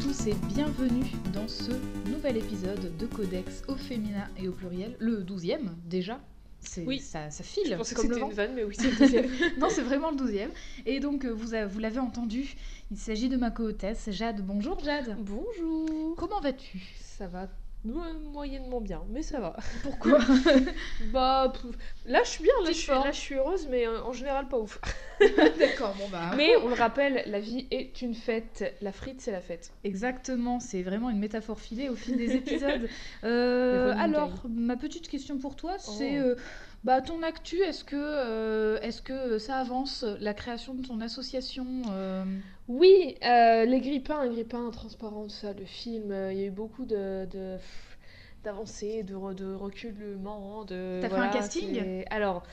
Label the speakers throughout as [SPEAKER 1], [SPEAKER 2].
[SPEAKER 1] tous et bienvenue dans ce nouvel épisode de Codex au féminin et au pluriel, le 12e déjà.
[SPEAKER 2] Oui.
[SPEAKER 1] ça, ça file.
[SPEAKER 2] Je pensais que
[SPEAKER 1] comme le
[SPEAKER 2] c'était une vanne, mais oui, c'est le deuxième.
[SPEAKER 1] non, c'est vraiment le 12e. Et donc, euh, vous, vous l'avez entendu, il s'agit de ma co-hôtesse Jade. Bonjour Jade.
[SPEAKER 2] Bonjour.
[SPEAKER 1] Comment vas-tu?
[SPEAKER 2] Ça va moyennement bien, mais ça va.
[SPEAKER 1] Pourquoi
[SPEAKER 2] Bah, pff, là je suis bien, là je suis, là je suis heureuse, mais euh, en général pas ouf.
[SPEAKER 1] D'accord, bon bah.
[SPEAKER 2] Mais on le rappelle, la vie est une fête. La frite, c'est la fête.
[SPEAKER 1] Exactement, c'est vraiment une métaphore filée au fil des épisodes. Euh, alors, ma petite question pour toi, c'est
[SPEAKER 2] Oh.
[SPEAKER 1] euh, bah, ton actu, est-ce que, est-ce que ça avance, la création de ton association
[SPEAKER 2] Oui, euh, les grippins, les grippins transparents, tout ça, le film, euh, il y a eu beaucoup de. de d'avancées, de, re- de reculement, de...
[SPEAKER 1] T'as fait un casting?
[SPEAKER 2] c'est- Alors,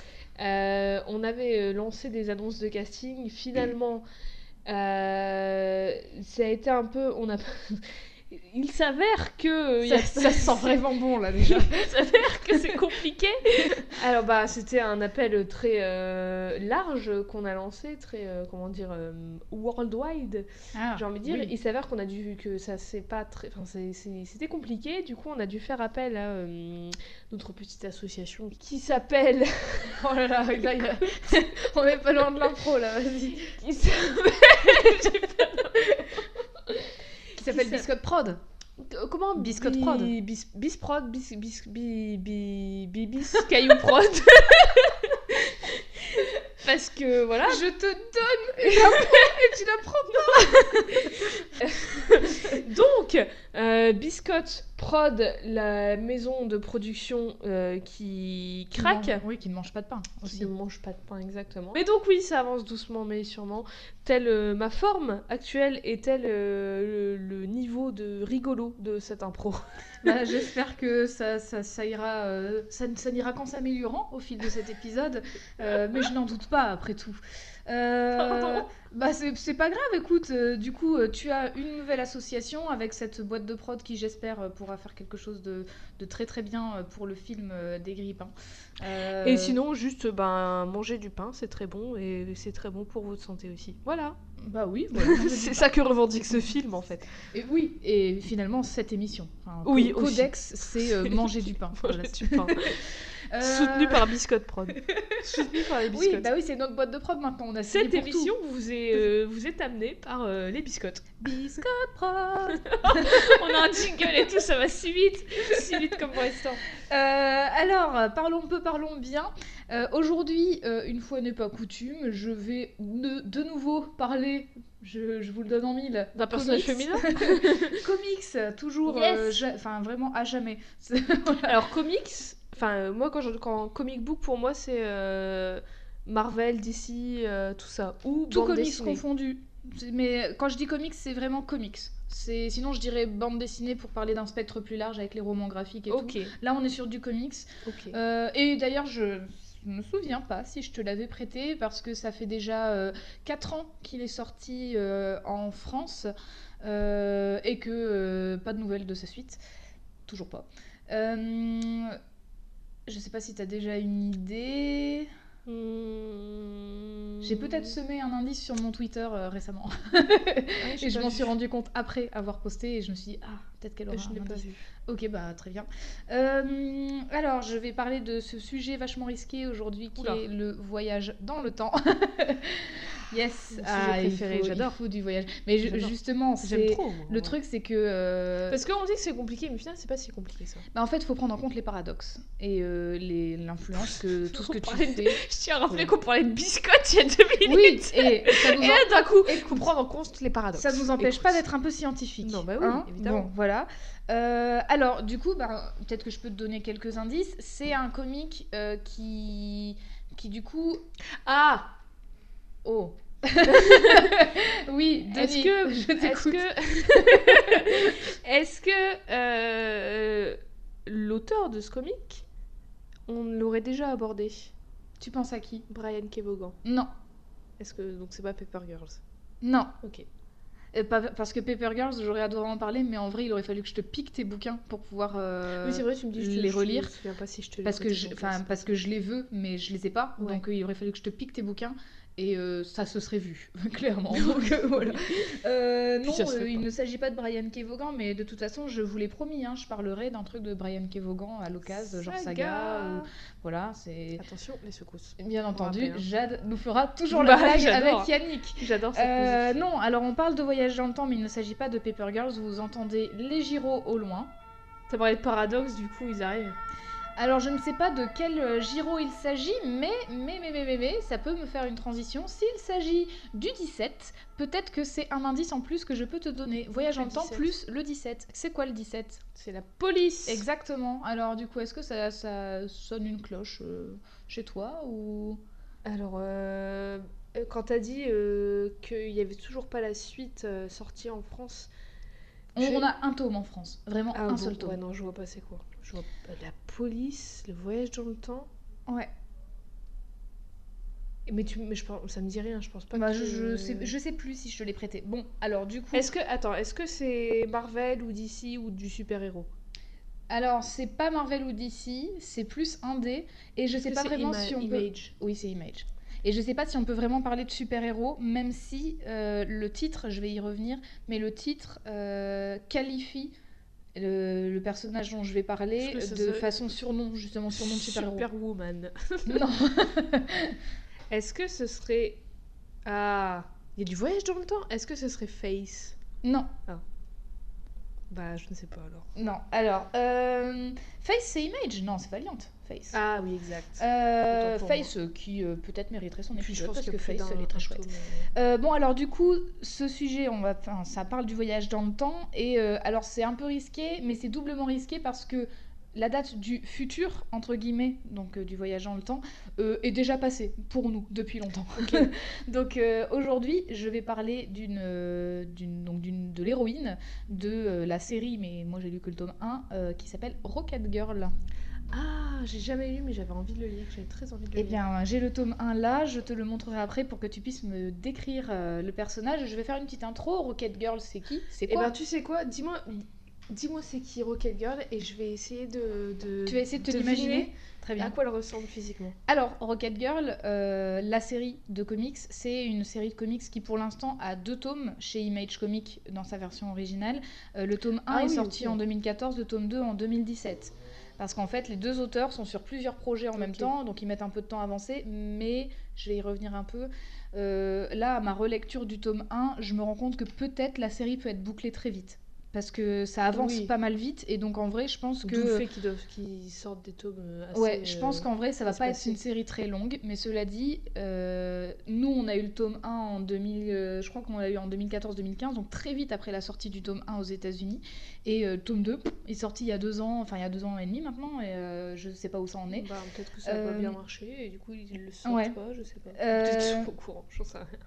[SPEAKER 2] euh, on avait euh, lancé des annonces de casting, finalement, ça a été un peu... On a... Il s'avère que... il y a-
[SPEAKER 1] ça, sent vraiment bon là déjà.
[SPEAKER 2] Il s'avère que c'est compliqué. Alors bah c'était un appel très euh, large qu'on a lancé, très euh, comment dire euh, worldwide.
[SPEAKER 1] Ah,
[SPEAKER 2] J'ai envie de dire.
[SPEAKER 1] oui.
[SPEAKER 2] Il s'avère qu'on a dû que ça c'est pas très, enfin c'était compliqué. Du coup on a dû faire appel à euh, notre petite association qui s'appelle.
[SPEAKER 1] Oh là là, là, il a- on est pas loin de l'impro là, vas-y.
[SPEAKER 2] qui s'appelle.
[SPEAKER 1] S'appelle
[SPEAKER 2] s'a-
[SPEAKER 1] Biscotte Prod.
[SPEAKER 2] Euh, Comment
[SPEAKER 1] Biscotte
[SPEAKER 2] Bi-
[SPEAKER 1] Prod.
[SPEAKER 2] Bis, Bisprod, bis, bis, bi, bi, bi- bis, caillou prod. Parce que voilà.
[SPEAKER 1] Je te donne et tu la prends.
[SPEAKER 2] Donc, euh, Biscotte Prod, la maison de production euh, qui
[SPEAKER 1] Qui
[SPEAKER 2] craque.
[SPEAKER 1] mange- Oui, qui ne mange pas de pain
[SPEAKER 2] Qui ne mange pas de pain exactement. Mais donc oui, ça avance doucement mais sûrement. Telle euh, ma forme actuelle et tel euh, le, le niveau de rigolo de cette impro.
[SPEAKER 1] Bah, J'espère que ça, ça, ça ira, euh, ça, ça n'ira qu'en s'améliorant au fil de cet épisode, euh, mais je n'en doute pas après tout. Euh, bah c'est pas grave, écoute, euh, du coup euh, tu as une nouvelle association avec cette boîte de prod qui j'espère pourra faire quelque chose de, de très très bien pour le film des grippins. Euh,
[SPEAKER 2] Et sinon, juste ben manger du pain, c'est très bon et c'est très bon pour votre santé aussi. Voilà.
[SPEAKER 1] Bah oui, voilà,
[SPEAKER 2] c'est ça que revendique ce film en fait.
[SPEAKER 1] Et oui, et finalement cette émission. Enfin,
[SPEAKER 2] Oui.
[SPEAKER 1] Codex, c'est manger du pain. Voilà.
[SPEAKER 2] du pain.
[SPEAKER 1] Euh,
[SPEAKER 2] Soutenu par Biscotte Prod. Soutenu par les
[SPEAKER 1] Oui,
[SPEAKER 2] biscottes.
[SPEAKER 1] bah oui, c'est notre boîte de prod maintenant. On a
[SPEAKER 2] Cette
[SPEAKER 1] tout.
[SPEAKER 2] émission vous est, euh, vous est amenée par euh, les biscottes.
[SPEAKER 1] Biscotte prod.
[SPEAKER 2] On a un jingle et tout, ça va si vite, si vite comme pour l'instant.
[SPEAKER 1] Euh, alors, parlons peu, parlons bien. Aujourd'hui, une fois n'est pas coutume, je vais de, de nouveau parler, je, je vous le donne en mille,
[SPEAKER 2] D'un personnage féminin
[SPEAKER 1] comics, toujours,
[SPEAKER 2] Yes.
[SPEAKER 1] euh, ja- enfin vraiment à jamais.
[SPEAKER 2] Alors comics, enfin euh, moi quand je quand comic book pour moi c'est euh, Marvel, DC, euh, tout ça ou
[SPEAKER 1] Tout comics
[SPEAKER 2] dessinée.
[SPEAKER 1] confondu. Mais quand je dis comics, c'est vraiment comics. C'est sinon je dirais bande dessinée pour parler d'un spectre plus large avec les romans graphiques et tout. Là, on est sur du comics. Euh, et d'ailleurs, je me souviens pas si je te l'avais prêté parce que ça fait déjà 4 ans qu'il est sorti euh, en France euh, et que euh, pas de nouvelles de sa suite. Toujours pas. Je sais pas si tu as déjà une idée.
[SPEAKER 2] Hmm.
[SPEAKER 1] J'ai peut-être semé un indice sur mon Twitter euh, récemment.
[SPEAKER 2] Ah,
[SPEAKER 1] et je m'en suis rendu compte après avoir posté et je me suis dit, ah, peut-être qu'elle aura
[SPEAKER 2] Je pas vu.
[SPEAKER 1] Ok, bah très bien. Euh, alors, je vais parler de ce sujet vachement risqué aujourd'hui qui
[SPEAKER 2] Oula.
[SPEAKER 1] est le voyage dans le temps. yes, ah,
[SPEAKER 2] préféré,
[SPEAKER 1] il
[SPEAKER 2] j'adore.
[SPEAKER 1] faut du voyage. Mais je- justement,
[SPEAKER 2] J'aime trop. moi.
[SPEAKER 1] le truc, c'est que euh,
[SPEAKER 2] Parce qu'on dit que c'est compliqué, mais au final c'est pas si compliqué ça.
[SPEAKER 1] bah, en fait, il faut prendre en compte les paradoxes et euh, les- l'influence que tout ce que tu
[SPEAKER 2] parlait de-
[SPEAKER 1] fais.
[SPEAKER 2] Je tiens à rappeler
[SPEAKER 1] Ouais.
[SPEAKER 2] qu'on parlait de biscottes il y a deux minutes.
[SPEAKER 1] Oui, et ça nous
[SPEAKER 2] Et là d'un coup, il faut prendre en compte les paradoxes.
[SPEAKER 1] Ça nous empêche
[SPEAKER 2] Écoute.
[SPEAKER 1] pas d'être un peu scientifique.
[SPEAKER 2] Non, bah oui, évidemment.
[SPEAKER 1] Bon, voilà. Euh, alors, du coup, bah, peut-être que je peux te donner quelques indices. C'est un comique euh, qui, qui du coup,
[SPEAKER 2] Ah
[SPEAKER 1] oh. oui,
[SPEAKER 2] Est-ce que,
[SPEAKER 1] je
[SPEAKER 2] est-ce que, est-ce que euh, l'auteur de ce comic, on l'aurait déjà abordé,
[SPEAKER 1] Tu penses à qui?
[SPEAKER 2] Brian Kevogan
[SPEAKER 1] Non,
[SPEAKER 2] Est-ce que donc c'est pas Paper Girls?
[SPEAKER 1] Non.
[SPEAKER 2] Ok.
[SPEAKER 1] Euh, parce que Paper Girls, j'aurais adoré en parler, mais en vrai, il aurait fallu que je te pique tes bouquins pour pouvoir euh,
[SPEAKER 2] oui c'est vrai, tu me dis je
[SPEAKER 1] les
[SPEAKER 2] je
[SPEAKER 1] relire.
[SPEAKER 2] me souviens pas si je te
[SPEAKER 1] parce que je, parce que je les veux mais je les ai pas
[SPEAKER 2] Ouais.
[SPEAKER 1] donc euh, il aurait fallu que je te pique tes bouquins Et euh, ça se serait vu, clairement. Donc, euh, voilà. Euh, non,
[SPEAKER 2] ça
[SPEAKER 1] il ne s'agit pas de Brian Kevogan, mais de toute façon, je vous l'ai promis, hein, je parlerai d'un truc de Brian Kevogan à l'occasion, genre Saga. ou- Voilà, c'est.
[SPEAKER 2] Attention, les secousses.
[SPEAKER 1] Bien entendu,
[SPEAKER 2] hein.
[SPEAKER 1] Jade nous fera toujours
[SPEAKER 2] Bah,
[SPEAKER 1] la blague avec Yannick.
[SPEAKER 2] J'adore cette
[SPEAKER 1] non, alors on parle de voyage dans le temps, mais il ne s'agit pas de Paper Girls. Vous entendez les gyros au loin.
[SPEAKER 2] Parlé de paradoxe, du coup, ils arrivent.
[SPEAKER 1] Alors je ne sais pas de quel euh, gyro il s'agit, mais, mais, mais, mais, mais, mais, ça peut me faire une transition. S'il s'agit du 17, peut-être que c'est un indice en plus que je peux te donner. Voyage
[SPEAKER 2] le
[SPEAKER 1] temps
[SPEAKER 2] 17.
[SPEAKER 1] plus le 17. C'est quoi le 17
[SPEAKER 2] C'est la police.
[SPEAKER 1] Exactement. Alors du coup, est-ce que ça, ça sonne une cloche euh, chez toi ou...
[SPEAKER 2] Alors, euh, quand t'as dit euh, qu'il y avait toujours pas la suite sortie en France.
[SPEAKER 1] On,
[SPEAKER 2] je-
[SPEAKER 1] on a un tome en France, vraiment
[SPEAKER 2] Ah
[SPEAKER 1] un
[SPEAKER 2] bon,
[SPEAKER 1] seul tome.
[SPEAKER 2] Ouais, non, je vois pas c'est quoi. Je vois pas la police, le voyage dans le temps.
[SPEAKER 1] Ouais.
[SPEAKER 2] Mais, tu, mais je pense, ça me dit rien, je pense pas
[SPEAKER 1] Bah,
[SPEAKER 2] que...
[SPEAKER 1] je, je sais, je sais plus si je te l'ai prêté. Bon, alors du coup...
[SPEAKER 2] Est-ce que, attends, est-ce que c'est Marvel ou DC ou du super-héros?
[SPEAKER 1] Alors, c'est pas Marvel ou DC, c'est plus indé. Et je sais pas vraiment
[SPEAKER 2] Ima-
[SPEAKER 1] si on peut...
[SPEAKER 2] Image?
[SPEAKER 1] Oui, c'est Image. Et je sais pas si on peut vraiment parler de super-héros, même si euh, le titre, je vais y revenir, mais le titre euh, qualifie le, le personnage dont je vais parler de façon surnom, justement surnom de super-héros.
[SPEAKER 2] Superwoman.
[SPEAKER 1] Non.
[SPEAKER 2] Est-ce que ce serait... Ah, il y a du voyage dans le temps? Est-ce que ce serait Face?
[SPEAKER 1] Non,
[SPEAKER 2] Bah, je ne sais pas alors.
[SPEAKER 1] non. Alors, euh, Face, c'est Image Non, c'est Valiant, Face.
[SPEAKER 2] Ah oui, exact.
[SPEAKER 1] Euh, Face, qui euh, peut-être mériterait son
[SPEAKER 2] Puis je
[SPEAKER 1] épisode,
[SPEAKER 2] pense
[SPEAKER 1] parce que Face, elle est très chouette.
[SPEAKER 2] Euh,
[SPEAKER 1] bon, alors du coup, ce sujet, on va, enfin, ça parle du voyage dans le temps. Et alors, c'est un peu risqué, mais c'est doublement risqué parce que la date du futur, entre guillemets, donc euh, du voyage dans le temps, euh, est déjà passée pour nous depuis longtemps. donc euh, aujourd'hui, je vais parler d'une, d'une, donc d'une, de l'héroïne de la série, mais moi j'ai lu que le tome 1, euh, qui s'appelle Rocket Girl.
[SPEAKER 2] Ah, j'ai jamais lu, mais j'avais envie de le lire. J'avais très envie de le
[SPEAKER 1] Eh
[SPEAKER 2] lire.
[SPEAKER 1] bien, j'ai le tome 1 là, je te le montrerai après pour que tu puisses me décrire le personnage. Je vais faire une petite intro. Rocket Girl, c'est qui? C'est
[SPEAKER 2] Eh
[SPEAKER 1] quoi?
[SPEAKER 2] ben, tu sais quoi? Dis-moi, dis-moi c'est qui Rocket Girl et je vais essayer de. de
[SPEAKER 1] Tu vas essayer de te l'imaginer Très
[SPEAKER 2] À
[SPEAKER 1] bien.
[SPEAKER 2] quoi elle ressemble physiquement
[SPEAKER 1] Alors, Rocket Girl, euh, la série de comics, c'est une série de comics qui pour l'instant a deux tomes chez Image Comics dans sa version originale. Euh, le tome 1
[SPEAKER 2] Ah
[SPEAKER 1] est
[SPEAKER 2] oui,
[SPEAKER 1] sorti en 2014, le tome 2 en 2017. Parce qu'en fait, les deux auteurs sont sur plusieurs projets en même temps, donc ils mettent un peu de temps à avancer, mais je vais y revenir un peu. Euh, là, à ma relecture du tome 1, je me rends compte que peut-être la série peut être bouclée très vite. Parce que ça avance
[SPEAKER 2] Oui.
[SPEAKER 1] pas mal vite, et donc en vrai, je pense
[SPEAKER 2] D'où le
[SPEAKER 1] que...
[SPEAKER 2] fait qu'ils qu'ils sortent des tomes euh, assez.
[SPEAKER 1] Ouais, je pense
[SPEAKER 2] euh,
[SPEAKER 1] qu'en vrai, ça va pas être une série très longue, mais cela dit, euh, nous, on a eu le tome 1 en 2000, euh, je crois qu'on l'a eu en 2014-2015, donc très vite après la sortie du tome 1 aux États-Unis, et euh, tome 2 est sorti il y a deux ans, enfin il y a deux ans et demi maintenant, et je sais pas où ça en est.
[SPEAKER 2] Bah, peut-être que ça va bien marcher et du coup ils le sortent
[SPEAKER 1] ouais.
[SPEAKER 2] pas, je sais pas. Peut-être qu'ils sont pas au courant, j'en sais rien.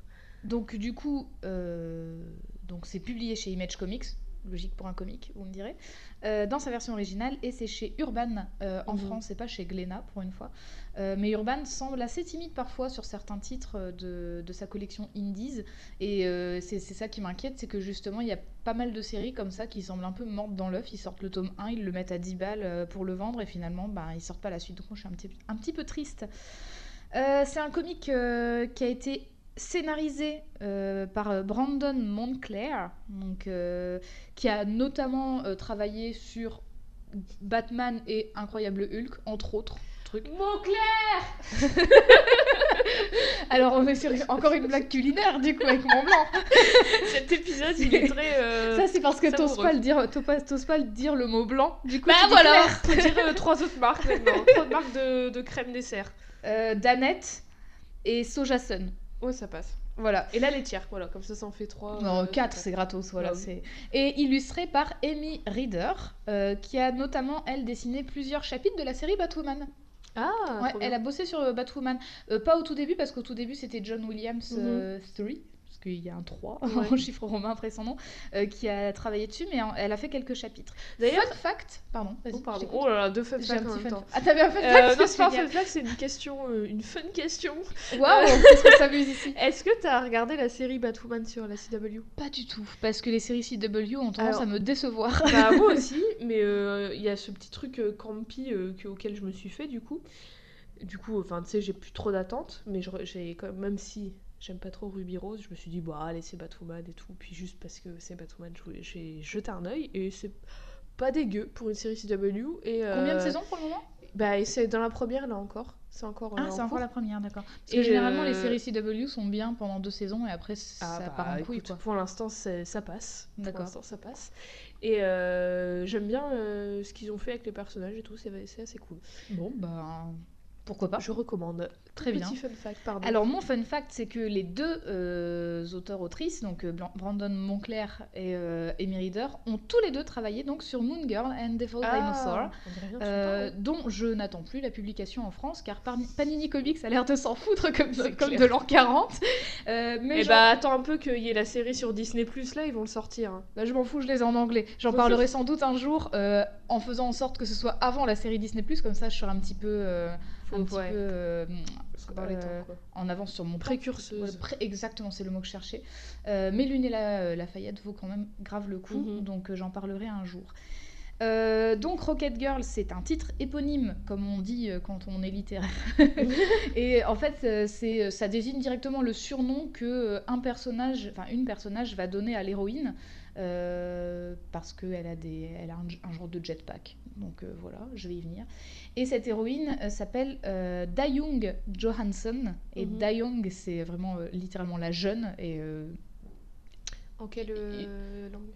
[SPEAKER 1] Donc du coup, donc c'est publié chez Image Comics, logique pour un comic, vous me direz, euh, dans sa version originale, et c'est chez Urban euh, en
[SPEAKER 2] Mhm.
[SPEAKER 1] France, et pas chez Glénat pour une fois. Euh, mais Urban semble assez timide parfois sur certains titres de, de sa collection Indies, et c'est c'est ça qui m'inquiète, c'est que justement il y a pas mal de séries comme ça qui semblent un peu mortes dans l'œuf, ils sortent le tome 1, ils le mettent à 10 balles pour le vendre, et finalement bah, ils sortent pas la suite, donc moi je suis un petit, un petit peu triste. C'est un comic euh, qui a été scénarisé euh, par euh, Brandon Montclair, donc, euh, qui a notamment euh, travaillé sur Batman et Incroyable Hulk, entre autres trucs.
[SPEAKER 2] Montclair
[SPEAKER 1] Alors on est sur encore une blague culinaire du coup avec mon blanc.
[SPEAKER 2] Cet épisode il est très.
[SPEAKER 1] Ça c'est parce que t'oses pas le dire, t'oses pas, le dire le mot blanc. Du coup
[SPEAKER 2] Bah voilà euh, trois autres marques maintenant. Trois marques de, de crème dessert.
[SPEAKER 1] Danette et Soja Sun.
[SPEAKER 2] Ouais, ça passe.
[SPEAKER 1] Voilà.
[SPEAKER 2] Et la laitière, voilà, comme ça ça en fait trois.
[SPEAKER 1] Non,
[SPEAKER 2] euh,
[SPEAKER 1] 4,
[SPEAKER 2] ça
[SPEAKER 1] c'est gratos, voilà.
[SPEAKER 2] Bah
[SPEAKER 1] c'est Et illustré par Amy Reader, euh, qui a notamment, elle, dessiné plusieurs chapitres de la série Batwoman.
[SPEAKER 2] Ah,
[SPEAKER 1] ouais, elle a bossé sur euh, Batwoman. Euh, pas au tout début, parce qu'au tout début, c'était John Williams Story, parce qu'il y a un 3
[SPEAKER 2] Ouais.
[SPEAKER 1] en chiffre romain après son nom, euh, qui a travaillé dessus, mais elle a fait quelques chapitres.
[SPEAKER 2] D'ailleurs.
[SPEAKER 1] Fun fact, pardon,
[SPEAKER 2] Oh, pardon. Oh là là, deux fun facts en même temps.
[SPEAKER 1] Ah, t'avais un fun
[SPEAKER 2] Euh,
[SPEAKER 1] fact
[SPEAKER 2] non, c'est pas un
[SPEAKER 1] génial.
[SPEAKER 2] fun fact, c'est une question, euh, une fun question.
[SPEAKER 1] Waouh, qu'est-ce qu'on s'amuse ici
[SPEAKER 2] Est-ce que t'as regardé la série Batwoman sur la CW
[SPEAKER 1] Pas du tout, parce que les séries CW ont tendance
[SPEAKER 2] Alors-
[SPEAKER 1] à me décevoir.
[SPEAKER 2] Bah moi aussi, mais euh, il y a ce petit truc euh, campy euh, que- auquel je me suis fait du coup. Du coup, enfin, tu sais, j'ai plus trop d'attentes, mais je- j'ai quand même, même si j'aime pas trop Ruby Rose, je me suis dit, bah, allez, c'est Batwoman et tout. Puis juste parce que c'est Batwoman, j'ai jeté un œil et c'est pas dégueu pour une série CW. Et,
[SPEAKER 1] Combien de
[SPEAKER 2] euh,
[SPEAKER 1] saisons pour le moment?
[SPEAKER 2] Bah, et c'est dans la première là encore. C'est encore. euh,
[SPEAKER 1] Ah, c'est encore la première, d'accord. Parce
[SPEAKER 2] Et
[SPEAKER 1] que généralement,
[SPEAKER 2] euh,
[SPEAKER 1] les séries CW sont bien pendant deux saisons et après, ça
[SPEAKER 2] Ah, bah,
[SPEAKER 1] part en couille,
[SPEAKER 2] écoute,
[SPEAKER 1] quoi.
[SPEAKER 2] Pour l'instant, ça passe. Pour
[SPEAKER 1] D'accord.
[SPEAKER 2] l'instant, ça passe. Et euh, j'aime bien euh, ce qu'ils ont fait avec les personnages et tout, c'est c'est assez cool.
[SPEAKER 1] Bon, bah. Pourquoi pas
[SPEAKER 2] Je recommande.
[SPEAKER 1] Très bien.
[SPEAKER 2] Petit fun fact, pardon.
[SPEAKER 1] Alors mon fun fact, c'est que les deux euh, auteurs-autrices, donc euh, Brandon Monclair et euh, Amy Reader, ont tous les deux travaillé donc sur Moon Girl and Devil Dinosaur,
[SPEAKER 2] bien que tu
[SPEAKER 1] euh, dont je n'attends plus la publication en France, car Par- Panini Comics a l'air de s'en foutre comme, de l'an 40. Euh, mais
[SPEAKER 2] Eh
[SPEAKER 1] j'en-
[SPEAKER 2] bah attends un peu qu'il y ait la série sur Disney Plus là, ils vont le sortir. hein.
[SPEAKER 1] bah, je m'en fous, je les ai en anglais. J'en parlerai sans doute un jour euh, en faisant en sorte que ce soit avant la série Disney+, comme ça je serai un petit peu, euh, un petit
[SPEAKER 2] ouais.
[SPEAKER 1] peu euh,
[SPEAKER 2] les temps,
[SPEAKER 1] euh,
[SPEAKER 2] quoi.
[SPEAKER 1] en avance sur mon.
[SPEAKER 2] Précurseuse.
[SPEAKER 1] Exactement, c'est le mot que je cherchais. Euh, mais Lunella euh, Lafayette vaut quand même grave le coup,
[SPEAKER 2] Mhm.
[SPEAKER 1] donc j'en parlerai un jour. Euh, donc Rocket Girl, c'est un titre éponyme, comme on dit euh, quand on est littéraire. Et en fait, euh, c'est, ça désigne directement le surnom que un personnage, enfin une personnage va donner à l'héroïne, euh, parce qu'elle a, des, elle a un, un genre de jetpack. Donc euh, voilà, je vais y venir. Et cette héroïne euh, s'appelle euh, Dayung Johansson. Et
[SPEAKER 2] Mhm.
[SPEAKER 1] Dayung, c'est vraiment littéralement la jeune. Et
[SPEAKER 2] En quelle langue?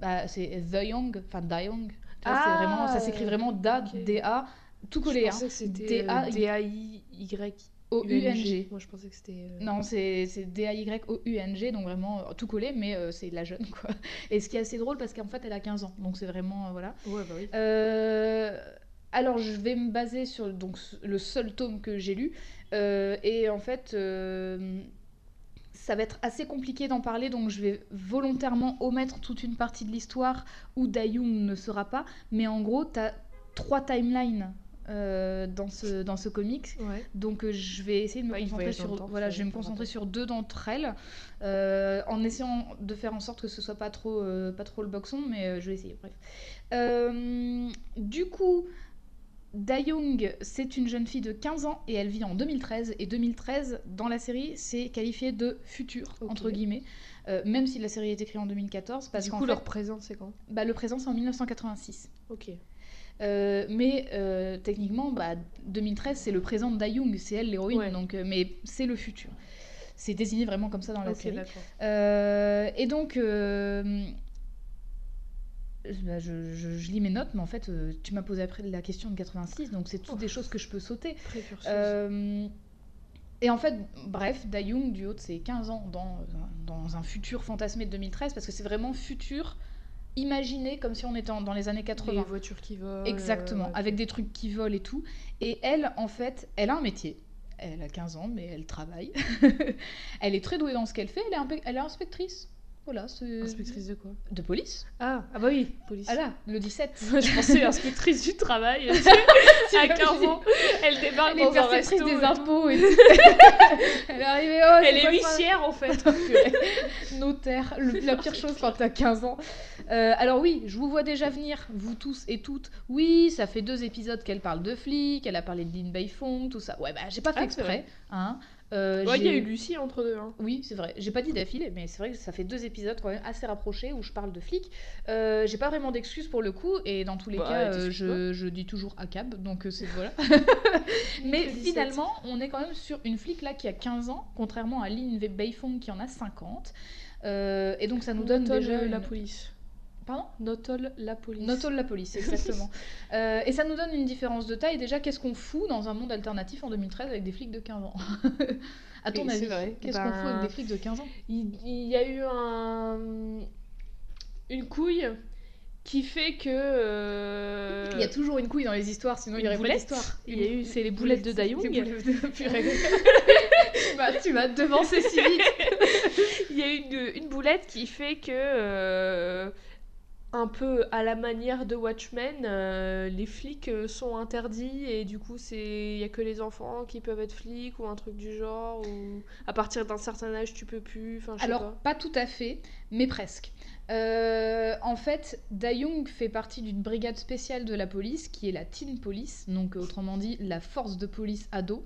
[SPEAKER 1] Bah, c'est The Young, enfin Dayung.
[SPEAKER 2] Ah,
[SPEAKER 1] vraiment, ça s'écrit vraiment Da,
[SPEAKER 2] ok.
[SPEAKER 1] D-A, tout collé.
[SPEAKER 2] Je
[SPEAKER 1] hein.
[SPEAKER 2] D-A-I-Y.
[SPEAKER 1] O-U-N-G.
[SPEAKER 2] Moi je pensais que c'était. euh,
[SPEAKER 1] Non, c'est D-A-Y-O-U-N-G, donc vraiment euh, tout collé, mais euh, c'est la jeune, quoi. Et ce qui est assez drôle, parce qu'en fait, elle a 15 ans, donc c'est vraiment, voilà.
[SPEAKER 2] Ouais, bah oui.
[SPEAKER 1] Alors, je vais me baser sur donc, le seul tome que j'ai lu, et en fait, ça va être assez compliqué d'en parler, donc je vais volontairement omettre toute une partie de l'histoire où Dayung ne sera pas, mais en gros, tu as trois timelines. Euh, dans ce, dans ce comics
[SPEAKER 2] Ouais.
[SPEAKER 1] donc euh, je vais essayer de me
[SPEAKER 2] Ouais,
[SPEAKER 1] concentrer sur
[SPEAKER 2] temps,
[SPEAKER 1] voilà, je vais me concentrer sur deux d'entre elles euh, en essayant de faire en sorte que ce soit pas trop pas trop le boxon mais je vais essayer bref. Du coup Dayung, c'est une jeune fille de 15 ans et elle vit en 2013. Et 2013, dans la série, c'est qualifié de futur, entre guillemets. Euh, même si la série est écrite en 2014, parce
[SPEAKER 2] du coup,
[SPEAKER 1] fait,
[SPEAKER 2] leur présent, c'est quand?
[SPEAKER 1] Bah, le présent, c'est en 1986.
[SPEAKER 2] Ok.
[SPEAKER 1] Euh, mais euh, techniquement, bah, 2013, c'est le présent de Dayung, c'est elle l'héroïne,
[SPEAKER 2] Ouais.
[SPEAKER 1] donc, euh, mais c'est le futur. C'est désigné vraiment comme ça dans la série. Euh, et donc, bah, je, je- je lis mes notes, mais en fait, tu m'as posé après la question de 86, donc c'est toutes des choses que je peux sauter. Et en fait, bref, Dayung, du haut de ses 15 ans, dans, dans un futur fantasmé de 2013, parce que c'est vraiment futur, imaginé comme si on était dans les années 80.
[SPEAKER 2] Les voitures qui volent.
[SPEAKER 1] Exactement,
[SPEAKER 2] euh,
[SPEAKER 1] avec des trucs qui volent et tout. Et elle, en fait, elle a un métier. Elle a 15 ans, mais elle travaille. elle est très douée dans ce qu'elle fait. Elle est, impe- elle est inspectrice. Voilà, c'est...
[SPEAKER 2] Inspectrice de quoi?
[SPEAKER 1] De police.
[SPEAKER 2] Ah, ah bah oui, police.
[SPEAKER 1] Ah là, le 17.
[SPEAKER 2] je pensais inspectrice du travail. à 15 ans, elle débarque
[SPEAKER 1] Elle est
[SPEAKER 2] dans un
[SPEAKER 1] perceptrice
[SPEAKER 2] resto.
[SPEAKER 1] des
[SPEAKER 2] et
[SPEAKER 1] impôts et tout. elle est arrivée, oh,
[SPEAKER 2] Elle est huissière en fait.
[SPEAKER 1] Notaire, le- la pire chose quand t'as 15 ans. Euh, alors oui, je vous vois déjà venir, vous tous et toutes. Oui, ça fait deux épisodes qu'elle parle de flics, elle a parlé de Lin Beifong, tout ça. Ouais, bah j'ai pas fait
[SPEAKER 2] Ah,
[SPEAKER 1] exprès. Hein. Euh,
[SPEAKER 2] Ouais, il y a eu Lucie entre deux. Hein.
[SPEAKER 1] Oui, c'est vrai. J'ai pas dit d'affilée, mais c'est vrai que ça fait deux épisodes quand même assez rapprochés où je parle de flics. Euh, j'ai pas vraiment d'excuses pour le coup, et dans tous les
[SPEAKER 2] Bah,
[SPEAKER 1] cas, euh, je, je dis toujours ACAB, donc euh, c'est voilà. mais
[SPEAKER 2] que 17.
[SPEAKER 1] finalement, on est quand même sur une flic là qui a 15 ans, contrairement à Lin Beifong qui en a 50. Euh, et donc ça nous donne
[SPEAKER 2] Notol,
[SPEAKER 1] déjà
[SPEAKER 2] euh, la
[SPEAKER 1] une-
[SPEAKER 2] police?
[SPEAKER 1] Pardon
[SPEAKER 2] Notol la police.
[SPEAKER 1] Not all la police, exactement. Euh, et ça nous donne une différence de taille. Déjà, qu'est-ce qu'on fout dans un monde alternatif en 2013 avec des flics de 15 ans À ton
[SPEAKER 2] c'est
[SPEAKER 1] avis, qu'est-ce qu'on
[SPEAKER 2] Ben,
[SPEAKER 1] fout avec des flics de 15 ans?
[SPEAKER 2] Il, il y a eu un une couille qui fait que euh,
[SPEAKER 1] Il y a toujours une couille dans les histoires, sinon il y
[SPEAKER 2] une
[SPEAKER 1] aurait pas d'histoire.
[SPEAKER 2] Il y a eu c'est les boulettes de
[SPEAKER 1] boulettes de- tu m'as- tu m'as devancé si vite.
[SPEAKER 2] Il y a une, une boulette qui fait que euh, un peu à la manière de Watchmen, euh, les flics euh, sont interdits et du coup c'est il y a que les enfants qui peuvent être flics ou un truc du genre ou à partir d'un certain âge tu peux plus. Enfin,
[SPEAKER 1] Alors,
[SPEAKER 2] pas.
[SPEAKER 1] pas tout à fait, mais presque. Euh, en fait, Young fait partie d'une brigade spéciale de la police qui est la Teen Police, donc autrement dit la force de police ado.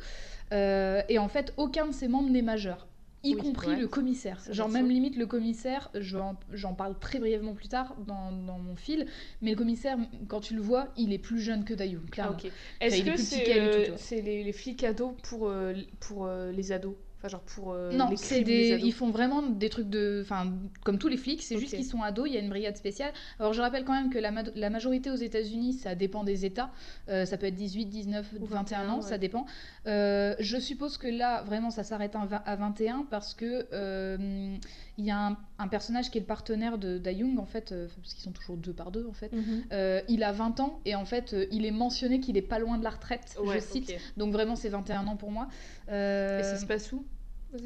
[SPEAKER 1] Euh, et en fait, aucun de ses membres n'est majeur. Y
[SPEAKER 2] Oui,
[SPEAKER 1] compris
[SPEAKER 2] ouais.
[SPEAKER 1] le commissaire. Genre, même
[SPEAKER 2] ça.
[SPEAKER 1] limite le commissaire, j'en parle très brièvement plus tard dans, dans mon fil, mais le commissaire, quand tu le vois, il est plus jeune que Young,
[SPEAKER 2] Ah,
[SPEAKER 1] clairement.
[SPEAKER 2] Est-ce que c'est euh, les flics ados pour, euh, pour euh, les ados Enfin, genre pour euh,
[SPEAKER 1] Non, c'est
[SPEAKER 2] des
[SPEAKER 1] ils font vraiment des trucs de, enfin, comme tous les flics, c'est juste qu'ils sont ados. Il y a une brigade spéciale. Alors je rappelle quand même que la, ma- la majorité aux États-Unis, ça dépend des États. Euh, ça peut être 18, 19,
[SPEAKER 2] Ou
[SPEAKER 1] 21 ans,
[SPEAKER 2] 21,
[SPEAKER 1] ça dépend. Euh, je suppose que là, vraiment, ça s'arrête à 21 parce que euh, il y a un, un personnage qui est le partenaire de Young en fait, euh, parce qu'ils sont toujours deux par deux en fait.
[SPEAKER 2] Mhm.
[SPEAKER 1] Euh, il a 20 ans et en fait, euh, il est mentionné qu'il est pas loin de la retraite.
[SPEAKER 2] Ouais,
[SPEAKER 1] je cite. Donc vraiment, c'est 21 ans pour moi.
[SPEAKER 2] Et ça se passe où?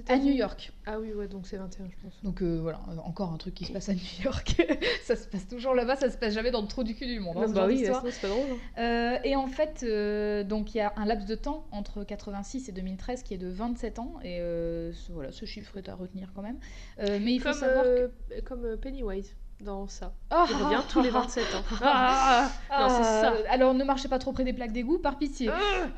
[SPEAKER 1] À New York.
[SPEAKER 2] Ah oui, ouais, donc c'est 21, je pense.
[SPEAKER 1] Donc euh, voilà, encore un truc qui se passe à New York. ça se passe toujours là-bas, ça se passe jamais dans le trou du cul du monde. hein,
[SPEAKER 2] bah oui, c'est pas drôle. hein.
[SPEAKER 1] Euh, et en fait, euh, donc il y a un laps de temps entre 86 et 2013 qui est de 27 ans. Et ce- voilà, ce chiffre est à retenir quand même. Mais il faut
[SPEAKER 2] comme,
[SPEAKER 1] savoir que.
[SPEAKER 2] comme Pennywise dans ça.
[SPEAKER 1] Ah,
[SPEAKER 2] Il revient tous les 27 ans.
[SPEAKER 1] Ah,
[SPEAKER 2] non, c'est ça.
[SPEAKER 1] Alors ne marchez pas trop près des plaques d'égout, par pitié.